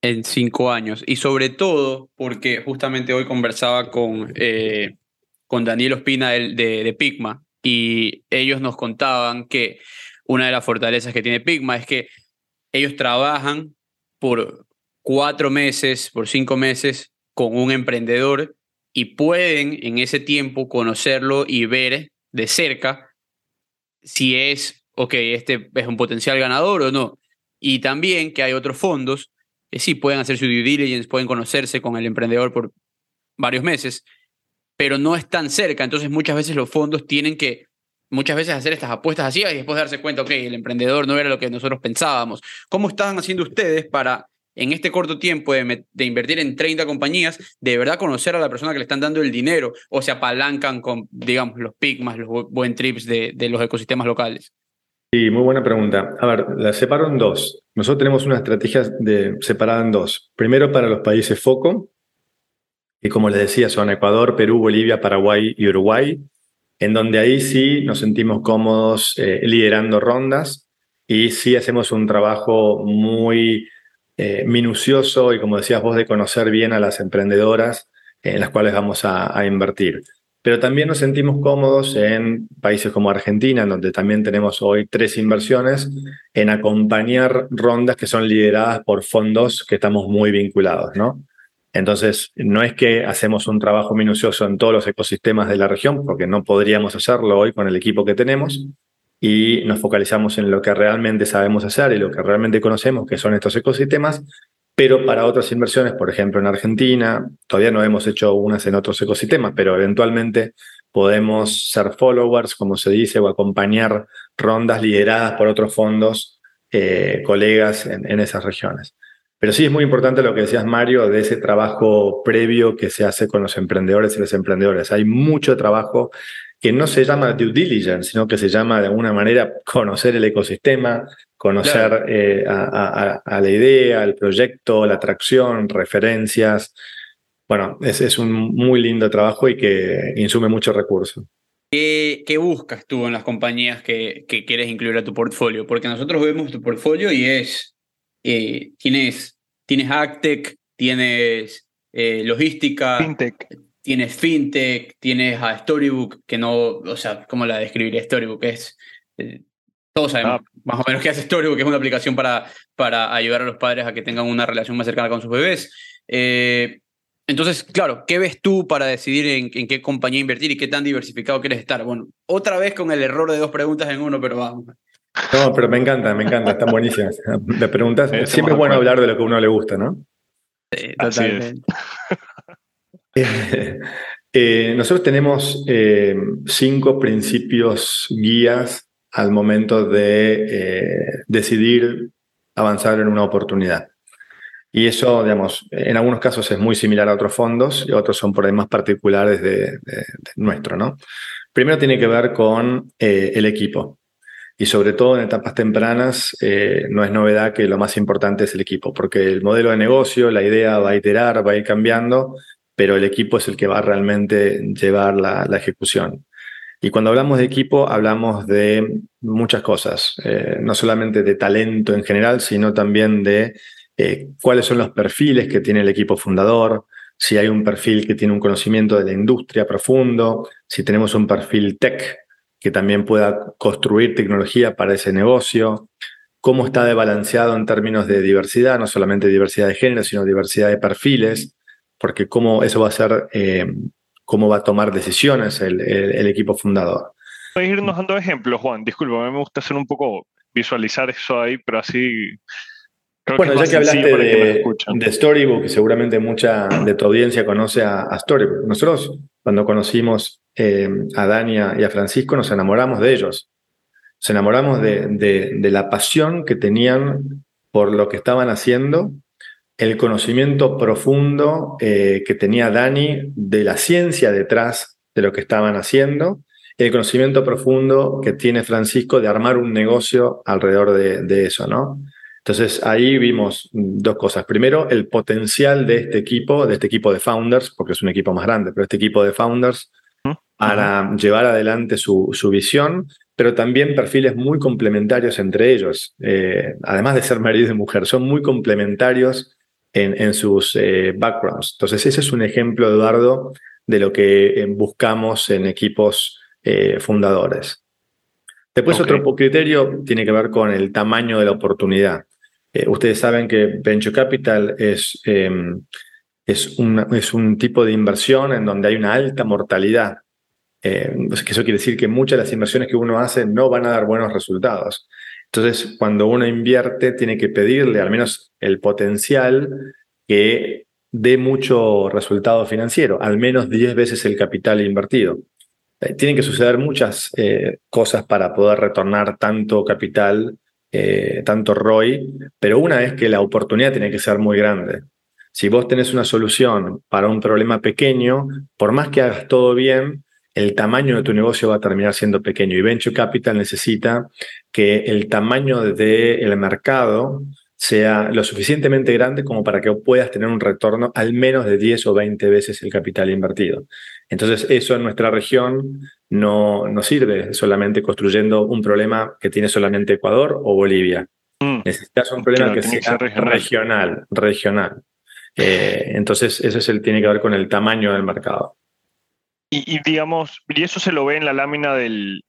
en cinco años. Y sobre todo porque justamente hoy conversaba con, eh, con Daniel Ospina de, de, de, Pigma y ellos nos contaban que una de las fortalezas que tiene Pigma es que ellos trabajan por cuatro meses, por cinco meses con un emprendedor y pueden en ese tiempo conocerlo y ver de cerca si es, ok, este es un potencial ganador o no. Y también que hay otros fondos que sí pueden hacer su due diligence, pueden conocerse con el emprendedor por varios meses, pero no es tan cerca. Entonces muchas veces los fondos tienen que, muchas veces hacer estas apuestas así y después darse cuenta, ok, el emprendedor no era lo que nosotros pensábamos. ¿Cómo están haciendo ustedes para en este corto tiempo de, invertir en 30 compañías, de verdad conocer a la persona que le están dando el dinero o se apalancan con, digamos, los pigmas, los buen trips de, de, los ecosistemas locales? Sí, muy buena pregunta. A ver, la separo en dos. Nosotros tenemos una estrategia de, separada en dos. Primero para los países foco, Y como les decía, son Ecuador, Perú, Bolivia, Paraguay y Uruguay, en donde ahí sí nos sentimos cómodos eh, liderando rondas y sí hacemos un trabajo muy eh, minucioso y, como decías vos, de conocer bien a las emprendedoras en las cuales vamos a, invertir. Pero también nos sentimos cómodos en países como Argentina, en donde también tenemos hoy tres inversiones, en acompañar rondas que son lideradas por fondos que estamos muy vinculados, ¿no? Entonces, no es que hacemos un trabajo minucioso en todos los ecosistemas de la región, porque no podríamos hacerlo hoy con el equipo que tenemos, y nos focalizamos en lo que realmente sabemos hacer y lo que realmente conocemos, que son estos ecosistemas, pero para otras inversiones, por ejemplo en Argentina, todavía no hemos hecho unas en otros ecosistemas, pero eventualmente podemos ser followers, como se dice, o acompañar rondas lideradas por otros fondos, eh, colegas en, en esas regiones. Pero sí es muy importante lo que decías, Mario, de ese trabajo previo que se hace con los emprendedores y los emprendedores. Hay mucho trabajo que no se llama due diligence, sino que se llama de alguna manera conocer el ecosistema, conocer Claro. eh, a, a- a la idea, al proyecto, la atracción, referencias. Bueno, es, es un muy lindo trabajo y que insume mucho recurso. ¿Qué, qué buscas tú en las compañías que, que quieres incluir a tu portfolio? Porque nosotros vemos tu portfolio y es, eh, tienes, tienes Actec, tienes eh, logística, Fintech. Tienes FinTech, tienes a Storybook, que no, o sea, ¿cómo la describiría Storybook? Es, eh, todos sabemos Ah. más o menos qué hace Storybook, que es una aplicación para, para ayudar a los padres a que tengan una relación más cercana con sus bebés. Eh, entonces, claro, ¿qué ves tú para decidir en, en qué compañía invertir y qué tan diversificado quieres estar? Bueno, otra vez con el error de dos preguntas en uno, pero vamos. No, pero me encanta, me encanta, están buenísimas. Me preguntas, siempre es bueno hablar de lo que a uno le gusta, ¿no? Así es. totalmente. Eh, eh, nosotros tenemos eh, cinco principios guías al momento de eh, decidir avanzar en una oportunidad. Y eso, digamos, en algunos casos es muy similar a otros fondos y otros son por ahí más particulares de, de- de nuestro, ¿no? Primero tiene que ver con eh, el equipo. Y sobre todo en etapas tempranas, eh, no es novedad que lo más importante es el equipo, porque el modelo de negocio, la idea va a iterar, va a ir cambiando, pero el equipo es el que va a realmente llevar la, ejecución. Y cuando hablamos de equipo, hablamos de muchas cosas, eh, no solamente de talento en general, sino también de eh, cuáles son los perfiles que tiene el equipo fundador, si hay un perfil que tiene un conocimiento de la industria profundo, si tenemos un perfil tech que también pueda construir tecnología para ese negocio, cómo está de balanceado en términos de diversidad, no solamente diversidad de género, sino diversidad de perfiles, porque cómo eso va a ser, eh, cómo va a tomar decisiones el, el- el equipo fundador. Puedes irnos dando ejemplos, Juan. Disculpa, a mí me gusta hacer un poco visualizar eso ahí, pero así. Creo Bueno, que ya que hablaste de, Storybook, y seguramente mucha de tu audiencia conoce a, a Storybook. Nosotros, cuando conocimos eh, a Dania y a Francisco, nos enamoramos de ellos. Nos enamoramos de, de- de la pasión que tenían por lo que estaban haciendo, el conocimiento profundo eh, que tenía Dani de la ciencia detrás de lo que estaban haciendo, el conocimiento profundo que tiene Francisco de armar un negocio alrededor de, de eso, ¿no? Entonces ahí vimos dos cosas. Primero, el potencial de este equipo, de este equipo de founders, porque es un equipo más grande, pero este equipo de founders para llevar adelante su, su visión, pero también perfiles muy complementarios entre ellos. Eh, además de ser marido y mujer, son muy complementarios en, en sus eh, backgrounds. Entonces ese es un ejemplo, Eduardo, de lo que eh, buscamos en equipos eh, fundadores. Después Ok. otro criterio tiene que ver con el tamaño de la oportunidad. Ustedes saben que Venture Capital es, eh, es, una- es un tipo de inversión en donde hay una alta mortalidad. Eh, eso quiere decir que muchas de las inversiones que uno hace no van a dar buenos resultados. Entonces, cuando uno invierte, tiene que pedirle al menos el potencial que dé mucho resultado financiero, al menos 10 veces el capital invertido. Eh, tienen que suceder muchas eh, cosas para poder retornar tanto capital, eh, tanto ROI, pero una es que la oportunidad tiene que ser muy grande. Si vos tenés una solución para un problema pequeño, por más que hagas todo bien, el tamaño de tu negocio va a terminar siendo pequeño y Venture Capital necesita que el tamaño del mercado sea lo suficientemente grande como para que puedas tener un retorno al menos de 10 o 20 veces el capital invertido. Entonces, eso en nuestra región no, no sirve solamente construyendo un problema que tiene solamente Ecuador o Bolivia. Mm. Necesitas un problema Claro, que sea regional, regional. Eh, entonces, eso es el, tiene que ver con el tamaño del mercado. Y, y digamos, y eso se lo ve en la lámina del,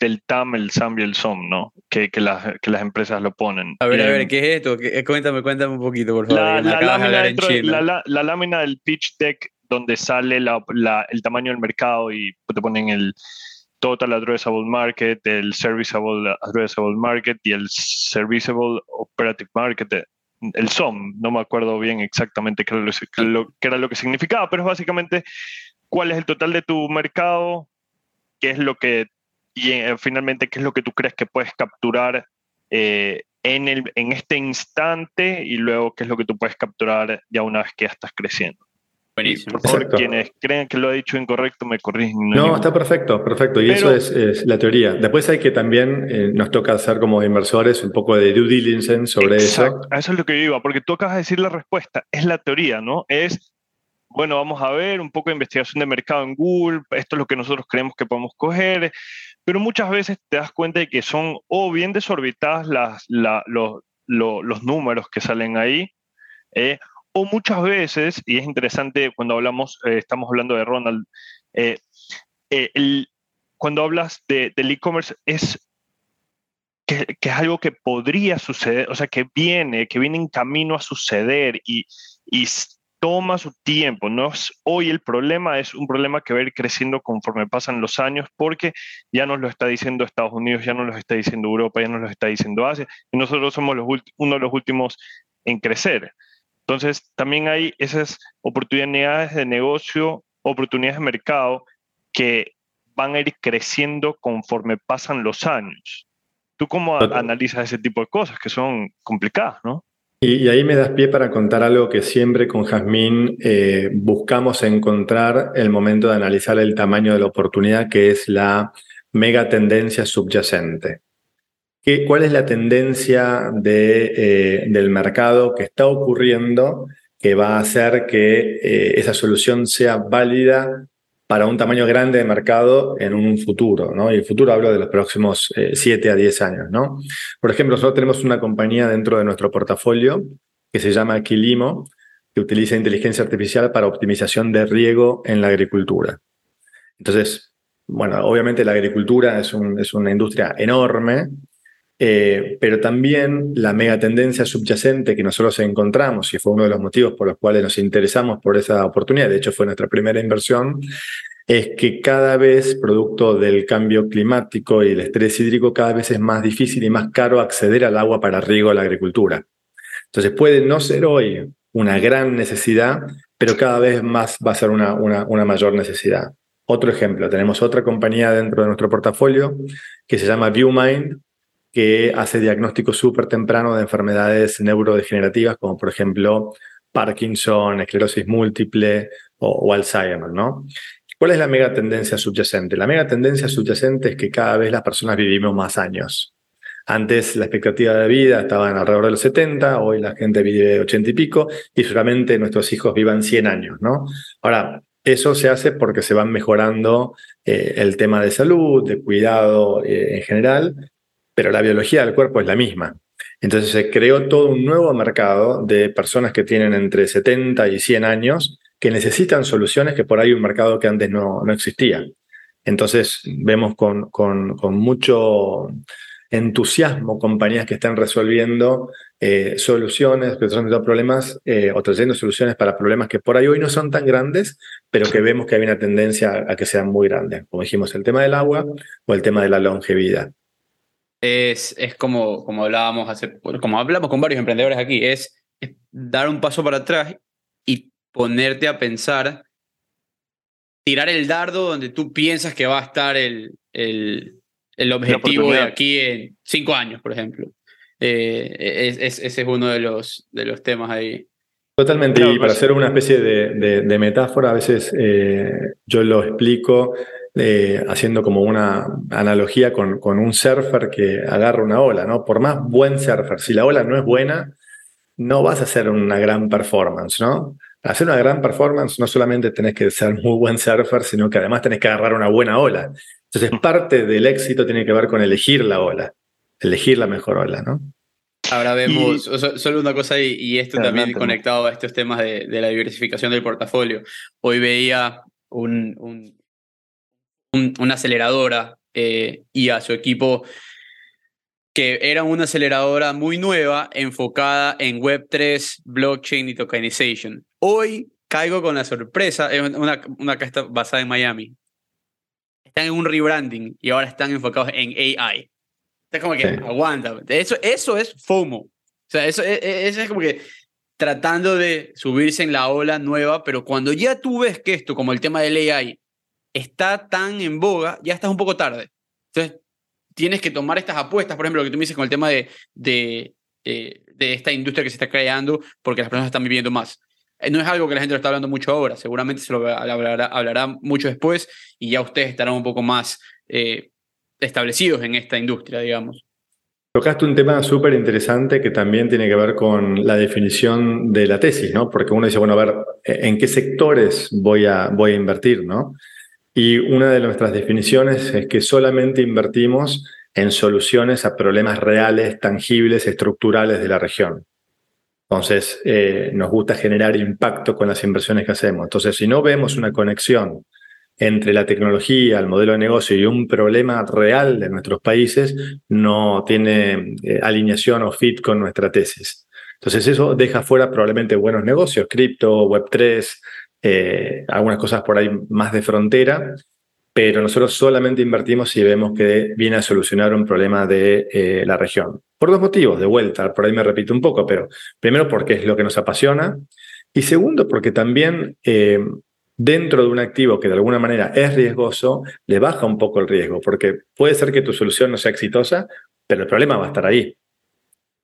del TAM, el SAM y el SOM, ¿no? Que, que, las, que las empresas lo ponen. A ver, a Eh, ver, ¿qué es esto? ¿Qué- Cuéntame, cuéntame un poquito, por favor. la, la de lámina dentro de- chino. la, la- la lámina del pitch deck donde sale la- la- el tamaño del mercado y te ponen el total addressable market, el serviceable addressable market y el serviceable operative market, eh, el SOM, no me acuerdo bien exactamente qué era lo- qué era lo que significaba, pero es básicamente cuál es el total de tu mercado, qué es lo que, y eh, finalmente qué es lo que tú crees que puedes capturar eh, en, el, en este instante y luego qué es lo que tú puedes capturar ya una vez que ya estás creciendo. Buenísimo. Por favor, Exacto. quienes creen que lo he dicho incorrecto me corrigen. No, está perfecto, perfecto. Y Pero- eso es, es la teoría. Después hay que también, eh, nos toca hacer como inversores un poco de due diligence sobre Exacto, eso. eso es lo que yo iba, porque tú acabas de decir la respuesta, es la teoría, ¿no? Es, bueno, vamos a ver un poco de investigación de mercado en Google, esto es lo que nosotros creemos que podemos coger, pero muchas veces te das cuenta de que son o bien desorbitadas las, la- los, lo- los números que salen ahí, eh, o muchas veces, y es interesante cuando hablamos, eh, estamos hablando de Ronald, eh, eh, cuando hablas de, del e-commerce es que, es algo que podría suceder, o sea, que viene, que viene en camino a suceder y, y toma su tiempo. No es hoy el problema, es un problema que va a ir creciendo conforme pasan los años, porque ya nos lo está diciendo Estados Unidos, ya nos lo está diciendo Europa, ya nos lo está diciendo Asia, y nosotros somos los uno de los últimos en crecer. Entonces, también hay esas oportunidades de negocio, oportunidades de mercado que van a ir creciendo conforme pasan los años. ¿Tú cómo analizas ese tipo de cosas que son complicadas, no? Y, ahí me das pie para contar algo que siempre con Jazmín eh, buscamos encontrar el momento de analizar el tamaño de la oportunidad, que es la mega tendencia subyacente. ¿Qué- ¿Cuál es la tendencia de, eh, del mercado que está ocurriendo que va a hacer que eh, esa solución sea válida para un tamaño grande de mercado en un futuro? ¿no? Y el futuro hablo de los próximos 7 a 10 años. ¿no? Por ejemplo, nosotros tenemos una compañía dentro de nuestro portafolio que se llama Aquilimo, que utiliza inteligencia artificial para optimización de riego en la agricultura. Entonces, bueno, obviamente la agricultura es, un- es una industria enorme, eh, pero también la mega tendencia subyacente que nosotros encontramos, y fue uno de los motivos por los cuales nos interesamos por esa oportunidad, de hecho fue nuestra primera inversión, es que cada vez, producto del cambio climático y el estrés hídrico, cada vez es más difícil y más caro acceder al agua para riego a la agricultura. Entonces puede no ser hoy una gran necesidad, pero cada vez más va a ser una, una, una mayor necesidad. Otro ejemplo, tenemos otra compañía dentro de nuestro portafolio que se llama ViewMind, que hace diagnóstico súper temprano de enfermedades neurodegenerativas, como por ejemplo Parkinson, esclerosis múltiple o, o Alzheimer, ¿no? ¿Cuál es la mega tendencia subyacente? La mega tendencia subyacente es que cada vez las personas vivimos más años. Antes la expectativa de vida estaba en alrededor de los 70, hoy la gente vive 80 y pico, y seguramente nuestros hijos vivan 100 años, ¿no? Ahora, eso se hace porque se van mejorando eh, el tema de salud, de cuidado eh, en general, pero la biología del cuerpo es la misma. Entonces se creó todo un nuevo mercado de personas que tienen entre 70 y 100 años que necesitan soluciones que por ahí un mercado que antes no, no existía. Entonces vemos con, con, mucho entusiasmo compañías que están resolviendo eh, soluciones, resolviendo problemas eh, o trayendo soluciones para problemas que por ahí hoy no son tan grandes, pero que vemos que hay una tendencia a que sean muy grandes. Como dijimos, el tema del agua o el tema de la longevidad. Es, es como, como hablábamos hace, como hablamos con varios emprendedores aquí, es, es dar un paso para atrás y ponerte a pensar, tirar el dardo donde tú piensas que va a estar el, el, el objetivo de aquí en cinco años, por ejemplo. Eh, es- es- ese es uno de los, de los temas ahí. Totalmente, y para hacer una especie de, de- de metáfora, a veces eh, yo lo explico eh, haciendo como una analogía con, con un surfer que agarra una ola, ¿no? Por más buen surfer, si la ola no es buena, no vas a hacer una gran performance, ¿no? Para hacer una gran performance no solamente tenés que ser muy buen surfer, sino que además tenés que agarrar una buena ola. Entonces, parte del éxito tiene que ver con elegir la ola, elegir la mejor ola, ¿no? Ahora vemos, so- solo una cosa y, y esto también conectado a estos temas de, de la diversificación del portafolio. Hoy veía un, un- un- una aceleradora eh, y a su equipo que era una aceleradora muy nueva enfocada en Web3, blockchain y tokenization. Hoy caigo con la sorpresa, es una, una está basada en Miami. Están en un rebranding y ahora están enfocados en AI. Es como que Sí. aguanta. Eso, eso es FOMO. O sea, eso, e- e- eso es como que tratando de subirse en la ola nueva, pero cuando ya tú ves que esto, como el tema del AI, está tan en boga, ya estás un poco tarde. Entonces, tienes que tomar estas apuestas, por ejemplo, lo que tú me dices con el tema de, de, eh, esta industria que se está creando porque las personas están viviendo más. Eh, No es algo que la gente lo está hablando mucho ahora, seguramente se lo hablará, hablará mucho después y ya ustedes estarán un poco más eh, establecidos en esta industria, digamos. Tocaste un tema súper interesante que también tiene que ver con la definición de la tesis, ¿no? Porque uno dice, bueno, a ver, ¿en qué sectores voy a, voy a invertir, ¿no? Y una de nuestras definiciones es que solamente invertimos en soluciones a problemas reales, tangibles, estructurales de la región. Entonces, eh, nos gusta generar impacto con las inversiones que hacemos. Entonces, si no vemos una conexión entre la tecnología, el modelo de negocio y un problema real de nuestros países, no tiene eh, alineación o fit con nuestra tesis. Entonces, eso deja fuera probablemente buenos negocios, cripto, Web3, eh, algunas cosas por ahí más de frontera, pero nosotros solamente invertimos si vemos que viene a solucionar un problema de eh, la región. Por dos motivos, de vuelta, por ahí me repito un poco, pero primero porque es lo que nos apasiona y segundo porque también eh, dentro de un activo que de alguna manera es riesgoso, le baja un poco el riesgo, porque puede ser que tu solución no sea exitosa, pero el problema va a estar ahí.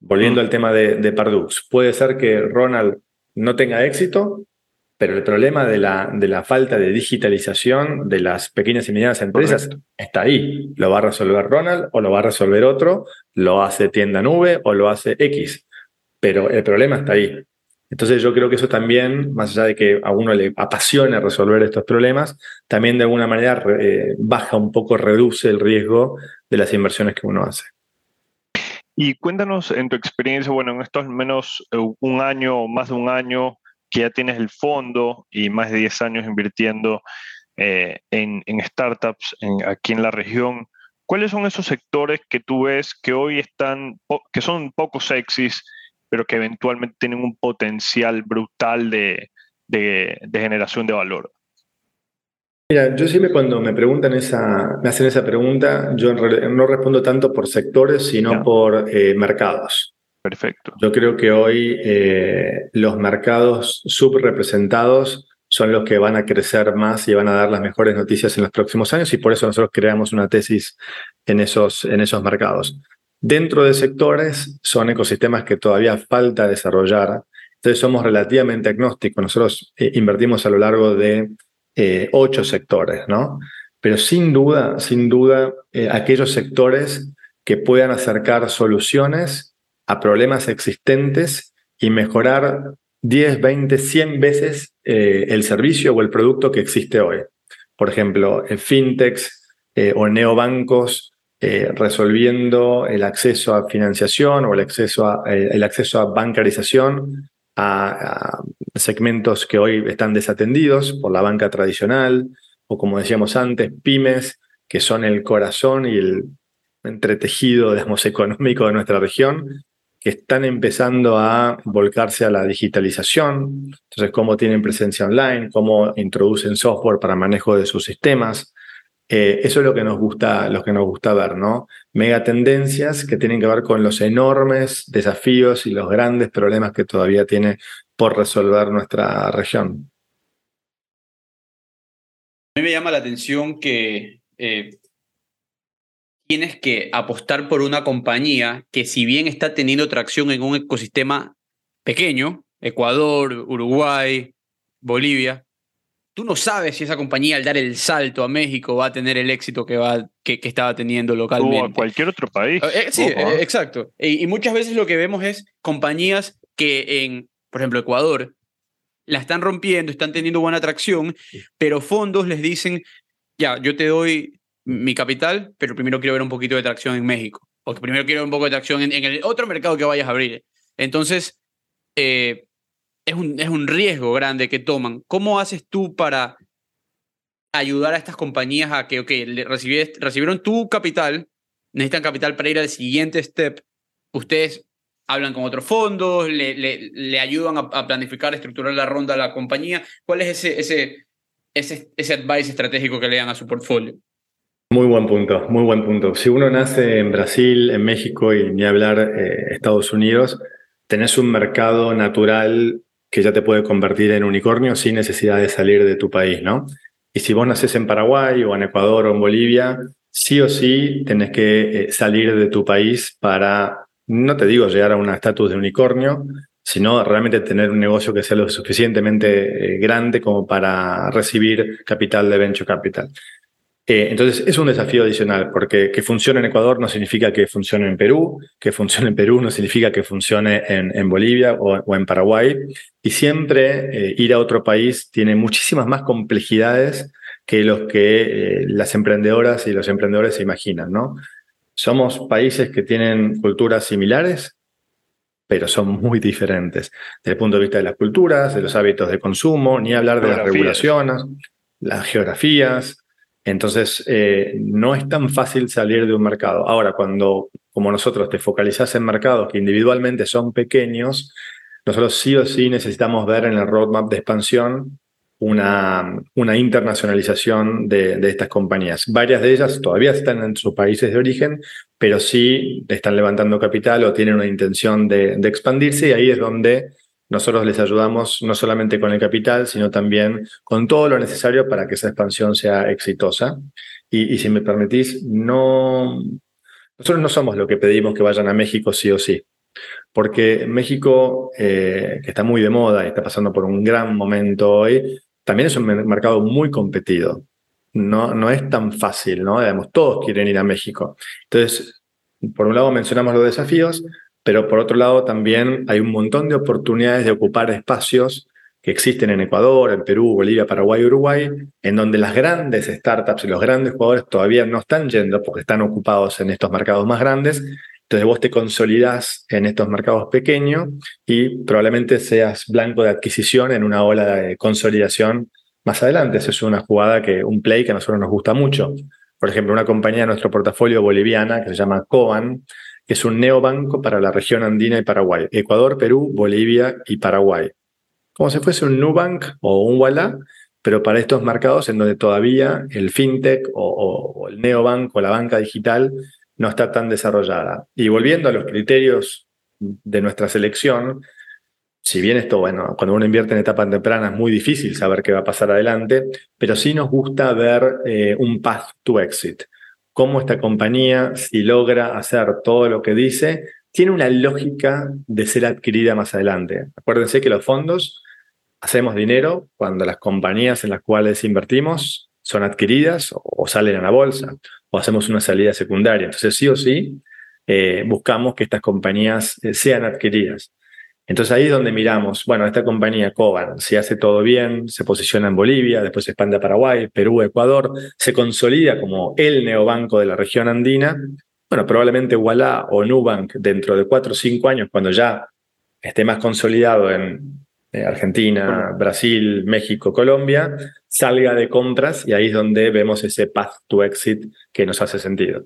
Volviendo al tema de, de Pardux, puede ser que Ronald no tenga éxito, pero el problema de la, de la falta de digitalización de las pequeñas y medianas empresas está ahí. Lo va a resolver Ronald o lo va a resolver otro, lo hace tienda nube o lo hace X, pero el problema está ahí. Entonces yo creo que eso también, más allá de que a uno le apasione resolver estos problemas, también de alguna manera eh, baja un poco, reduce el riesgo de las inversiones que uno hace. Y cuéntanos en tu experiencia, bueno, en estos al menos eh, un año o más de un año que ya tienes el fondo y más de 10 años invirtiendo eh, en, en, startups en, aquí en la región, ¿cuáles son esos sectores que tú ves que hoy están, que son poco sexys, pero que eventualmente tienen un potencial brutal de, de, de generación de valor? Mira, yo siempre cuando me preguntan esa, me hacen esa pregunta, yo no respondo tanto por sectores, sino no. por eh, mercados. Perfecto. Yo creo que hoy eh, los mercados subrepresentados son los que van a crecer más y van a dar las mejores noticias en los próximos años y por eso nosotros creamos una tesis en esos, en esos mercados. Dentro de sectores son ecosistemas que todavía falta desarrollar, entonces somos relativamente agnósticos. Nosotros eh, invertimos a lo largo de eh, ocho sectores, ¿no? Pero sin duda, sin duda, aquellos sectores que puedan acercar soluciones a problemas existentes y mejorar 10, 20, 100 veces eh, el servicio o el producto que existe hoy. Por ejemplo, fintechs eh, o neobancos eh, resolviendo el acceso a financiación o el acceso a, el acceso a bancarización a, a, segmentos que hoy están desatendidos por la banca tradicional o como decíamos antes, pymes, que son el corazón y el entretejido, digamos, económico de nuestra región, que están empezando a volcarse a la digitalización, entonces cómo tienen presencia online, cómo introducen software para manejo de sus sistemas. Eh, eso es lo que nos gusta, lo que nos gusta ver, ¿no? Megatendencias que tienen que ver con los enormes desafíos y los grandes problemas que todavía tiene por resolver nuestra región. A mí me llama la atención que eh, tienes que apostar por una compañía que si bien está teniendo tracción en un ecosistema pequeño, Ecuador, Uruguay, Bolivia, tú no sabes si esa compañía al dar el salto a México va a tener el éxito que, va, que, que estaba teniendo localmente. O a cualquier otro país. Eh, sí, eh, exacto. Y, y, muchas veces lo que vemos es compañías que que en, por ejemplo, Ecuador, la están rompiendo, están teniendo buena atracción, pero fondos les dicen, ya, yo te doy mi capital, pero primero quiero ver un poquito de tracción en México, o primero quiero ver un poco de tracción en, el otro mercado que vayas a abrir. Entonces, eh, es, un, es un riesgo grande que toman. ¿Cómo haces tú para ayudar a estas compañías a que, ok, recibieron tu capital, necesitan capital para ir al siguiente step, ustedes hablan con otros fondos, le, le, le ayudan a, a planificar, estructurar la ronda a la compañía. ¿Cuál es ese, ese, ese, ese advice estratégico que le dan a su portfolio? Muy buen punto, muy buen punto. Si uno nace en Brasil, en México y ni hablar eh, Estados Unidos, tenés un mercado natural que ya te puede convertir en unicornio sin necesidad de salir de tu país, ¿no? Y si vos nacés en Paraguay o en Ecuador o en Bolivia, sí o sí tenés que eh, salir de tu país para, no te digo llegar a un estatus de unicornio, sino realmente tener un negocio que sea lo suficientemente eh, grande como para recibir capital de venture capital. Eh, entonces es un desafío adicional, porque que funcione en Ecuador no significa que funcione en Perú, que funcione en Perú no significa que funcione en, en Bolivia o, o en Paraguay, y siempre eh, ir a otro país tiene muchísimas más complejidades que los que eh, las emprendedoras y los emprendedores se imaginan, ¿no? Somos países que tienen culturas similares, pero son muy diferentes desde el punto de vista de las culturas, de los hábitos de consumo, ni hablar de las regulaciones, las geografías. Entonces, eh, no es tan fácil salir de un mercado. Ahora, cuando, como nosotros, te focalizás en mercados que individualmente son pequeños, nosotros sí o sí necesitamos ver en el roadmap de expansión una, una internacionalización de, de estas compañías. Varias de ellas todavía están en sus países de origen, pero sí están levantando capital o tienen una intención de, de expandirse y ahí es donde nosotros les ayudamos no solamente con el capital, sino también con todo lo necesario para que esa expansión sea exitosa. Y, si me permitís, no, nosotros no somos lo que pedimos que vayan a México sí o sí. Porque México, eh, que está muy de moda y está pasando por un gran momento hoy, también es un mer- mercado muy competido. No, no es tan fácil, ¿no? Digamos, todos quieren ir a México. Entonces, por un lado mencionamos los desafíos, pero por otro lado también hay un montón de oportunidades de ocupar espacios que existen en Ecuador, en Perú, Bolivia, Paraguay, Uruguay, en donde las grandes startups y los grandes jugadores todavía no están yendo porque están ocupados en estos mercados más grandes. Entonces vos te consolidás en estos mercados pequeños y probablemente seas blanco de adquisición en una ola de consolidación más adelante. Esa es una jugada que, un play que a nosotros nos gusta mucho. Por ejemplo, una compañía de nuestro portafolio boliviana que se llama Coban, es un neobanco para la región andina y Paraguay. Ecuador, Perú, Bolivia y Paraguay. Como si fuese un Nubank o un Walla, pero para estos mercados en donde todavía el fintech o, el neobanco la banca digital no está tan desarrollada. Y volviendo a los criterios de nuestra selección, si bien esto, bueno, cuando uno invierte en etapa temprana es muy difícil saber qué va a pasar adelante, pero sí nos gusta ver eh, un path to exit. Cómo esta compañía, si logra hacer todo lo que dice, tiene una lógica de ser adquirida más adelante. Acuérdense que los fondos hacemos dinero cuando las compañías en las cuales invertimos son adquiridas o, salen a la bolsa o hacemos una salida secundaria. Entonces, sí o sí, eh, buscamos que estas compañías eh, sean adquiridas. Entonces ahí es donde miramos, bueno, esta compañía Coban, si hace todo bien, se posiciona en Bolivia, después se expande a Paraguay, Perú, Ecuador, se consolida como el neobanco de la región andina, bueno, probablemente Walla o Nubank dentro de cuatro o cinco años, cuando ya esté más consolidado en eh, Argentina, Brasil, México, Colombia, salga de compras y ahí es donde vemos ese path to exit que nos hace sentido.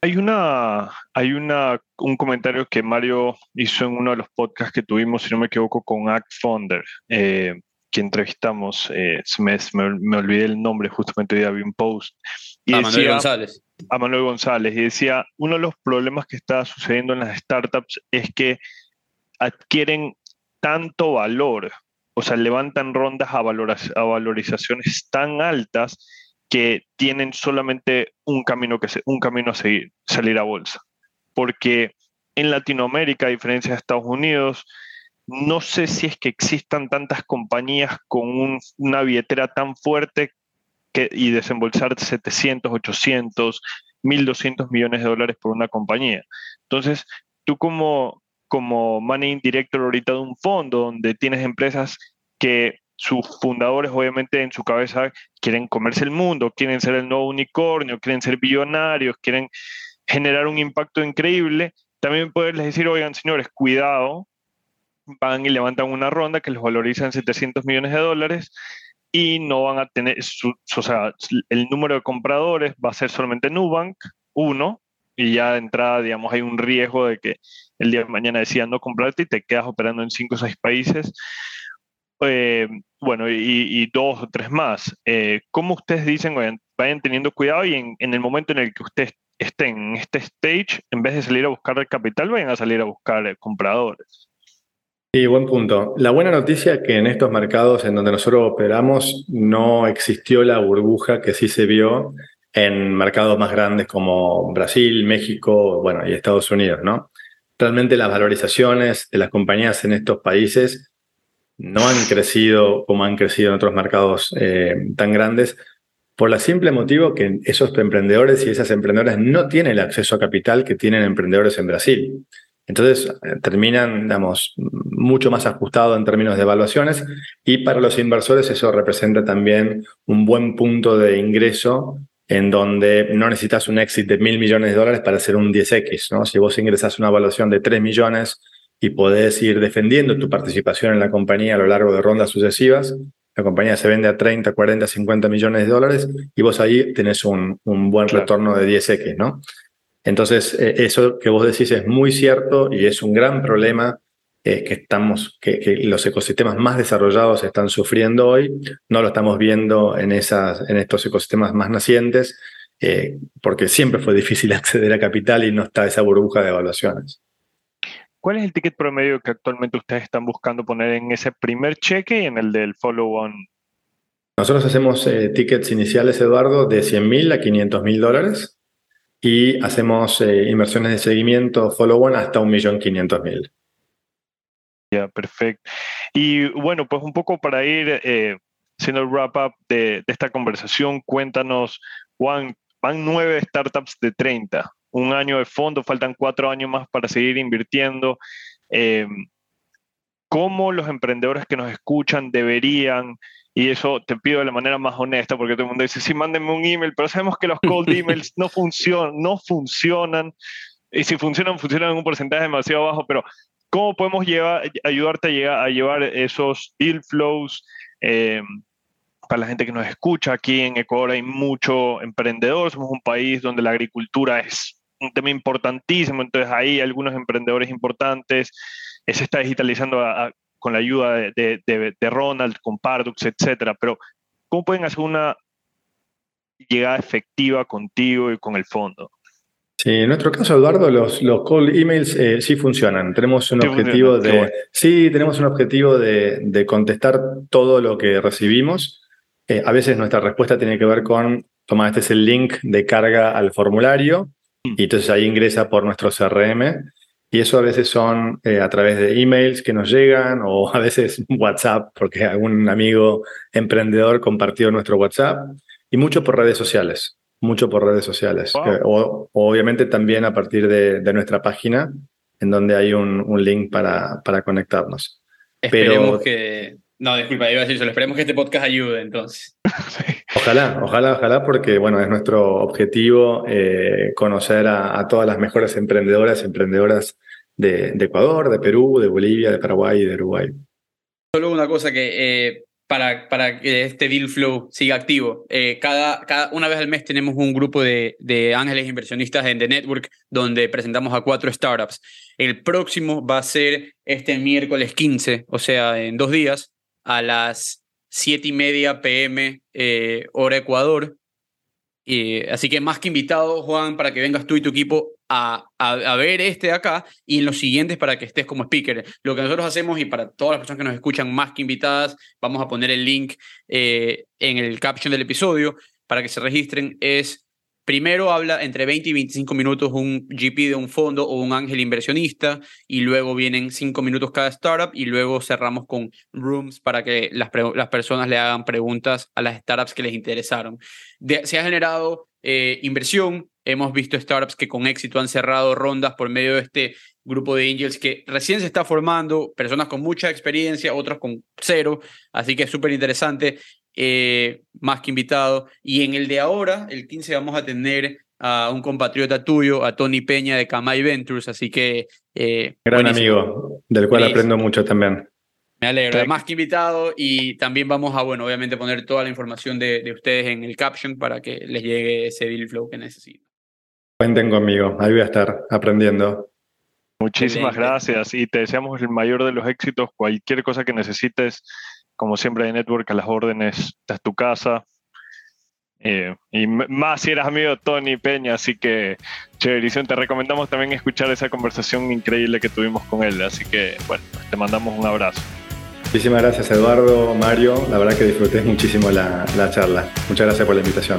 Hay una, hay una, un comentario que Mario hizo en uno de los podcasts que tuvimos, si no me equivoco, con Act Founder, eh, que entrevistamos. eh, me, olvidé el nombre, justamente hoy día vi un post. Y a Manuel decía- González. a Manuel González y decía, uno de los problemas que está sucediendo en las startups es que adquieren tanto valor, o sea, levantan rondas a, valoras- a valorizaciones tan altas que tienen solamente un camino, que se- un camino a seguir, salir a bolsa. Porque en Latinoamérica, a diferencia de Estados Unidos, no sé si es que existan tantas compañías con un- una billetera tan fuerte y desembolsar 700, 800, 1.200 millones de dólares por una compañía. Entonces, tú como como Managing Director ahorita de un fondo, donde tienes empresas que sus fundadores obviamente en su cabeza quieren comerse el mundo, quieren ser el nuevo unicornio, quieren ser billonarios, quieren generar un impacto increíble, también poderles decir, oigan señores, cuidado, van y levantan una ronda que les valoriza en 700 millones de dólares y no van a tener, su- o sea, el número de compradores va a ser solamente Nubank, uno, y ya de entrada, digamos, hay un riesgo de que el día de mañana decidan no comprarte y te quedas operando en cinco o seis países. Eh, bueno, y, dos o tres más. Eh, ¿Cómo ustedes dicen, vayan, teniendo cuidado y en, el momento en el que ustedes estén en este stage, en vez de salir a buscar el capital, vayan a salir a buscar compradores? Sí, buen punto. La buena noticia es que en estos mercados en donde nosotros operamos no existió la burbuja que sí se vio en mercados más grandes como Brasil, México, bueno, y Estados Unidos, ¿no? Realmente las valorizaciones de las compañías en estos países no han crecido como han crecido en otros mercados eh, tan grandes por el simple motivo que esos emprendedores y esas emprendedoras no tienen el acceso a capital que tienen emprendedores en Brasil. Entonces eh, terminan, digamos, mucho más ajustado en términos de evaluaciones y para los inversores eso representa también un buen punto de ingreso en donde no necesitas un exit de mil millones de dólares para hacer un 10X, ¿no? Si vos ingresás una evaluación de 3 millones y podés ir defendiendo tu participación en la compañía a lo largo de rondas sucesivas, la compañía se vende a 30, 40, 50 millones de dólares y vos ahí tenés un, un buen Claro. retorno de 10X, ¿no? Entonces, eh, eso que vos decís es muy cierto y es un gran problema eh, que estamos, que, que los ecosistemas más desarrollados están sufriendo hoy. No lo estamos viendo en, esas, en estos ecosistemas más nacientes, eh, porque siempre fue difícil acceder a capital y no está esa burbuja de evaluaciones. ¿Cuál es el ticket promedio que actualmente ustedes están buscando poner en ese primer cheque y en el del follow-on? Nosotros hacemos eh, tickets iniciales, Eduardo, de 100 mil a 500 mil dólares y hacemos eh, inversiones de seguimiento follow-on hasta 1.500.000. Ya, perfecto. Y bueno, pues un poco para ir eh, haciendo el wrap-up de, de esta conversación, cuéntanos, Juan, van nueve startups de 30, un año de fondo, faltan cuatro años más para seguir invirtiendo. Eh, ¿Cómo los emprendedores que nos escuchan deberían, y eso te pido de la manera más honesta, porque todo el mundo dice, sí, mándenme un email, pero sabemos que los cold emails no funcionan, no funcionan, y si funcionan, funcionan en un porcentaje demasiado bajo, pero ¿cómo podemos llevar, ayudarte a, llegar, a llevar esos deal flows? Eh, para la gente que nos escucha, aquí en Ecuador hay mucho emprendedor, somos un país donde la agricultura es un tema importantísimo, entonces hay algunos emprendedores importantes, eh, se está digitalizando a, a, con la ayuda de, de, de, de, Ronald, con Pardux, etcétera, pero ¿cómo pueden hacer una llegada efectiva contigo y con el fondo? Sí, en nuestro caso, Eduardo, los, los call emails eh, sí funcionan. Tenemos un Sí objetivo de. bueno. Sí, tenemos un objetivo de, de contestar todo lo que recibimos. Eh, a veces nuestra respuesta tiene que ver con, toma, este es el link de carga al formulario, y entonces ahí ingresa por nuestro CRM. Y eso a veces son eh, a través de emails que nos llegan o a veces WhatsApp, porque algún amigo emprendedor compartió nuestro WhatsApp, y mucho por redes sociales mucho por redes sociales. Wow. Eh, O, o obviamente también a partir de, de nuestra página, en donde hay un, un link para, para conectarnos. Esperemos Pero- que. No, disculpa, iba a decir solo. Esperemos que este podcast ayude, entonces. Ojalá, ojalá, ojalá, porque bueno, es nuestro objetivo eh, conocer a, a todas las mejores emprendedoras y emprendedoras de, de Ecuador, de Perú, de Bolivia, de Paraguay y de Uruguay. Solo una cosa que eh, para, para que este deal flow siga activo, eh, cada, cada una vez al mes tenemos un grupo de, de ángeles inversionistas en The Network donde presentamos a cuatro startups. El próximo va a ser este miércoles 15, o sea, en dos días, a las 7 y media pm eh, hora Ecuador. Eh, así que más que invitado, Juan, para que vengas tú y tu equipo a, a, ver este de acá y en los siguientes para que estés como speaker. Lo que nosotros hacemos y para todas las personas que nos escuchan más que invitadas, vamos a poner el link eh, en el caption del episodio para que se registren. Es primero habla entre 20 y 25 minutos un GP de un fondo o un ángel inversionista y luego vienen 5 minutos cada startup y luego cerramos con rooms para que las, las personas le hagan preguntas a las startups que les interesaron. Se ha generado eh, inversión hemos visto startups que con éxito han cerrado rondas por medio de este grupo de angels que recién se está formando, personas con mucha experiencia, otros con cero, así que es súper interesante, eh, más que invitado. Y en el de ahora, el 15, vamos a tener a un compatriota tuyo, a Tony Peña de Kamai Ventures, así que... Eh, Gran buenísimo. amigo, del cual aprendo mucho también. Me alegro, más que invitado y también vamos a, bueno, obviamente poner toda la información de, de ustedes en el caption para que les llegue ese deal flow que necesitan. Cuenten conmigo, ahí voy a estar aprendiendo. Muchísimas Excelente. gracias y te deseamos el mayor de los éxitos. Cualquier cosa que necesites, como siempre de Network, a las órdenes, esta es tu casa. Eh, y más si eras amigo Tony Peña, así que chéverísimo. Te recomendamos también escuchar esa conversación increíble que tuvimos con él. Así que, bueno, te mandamos un abrazo. Muchísimas gracias Eduardo, Mario, la verdad que disfruté muchísimo la, la charla. Muchas gracias por la invitación.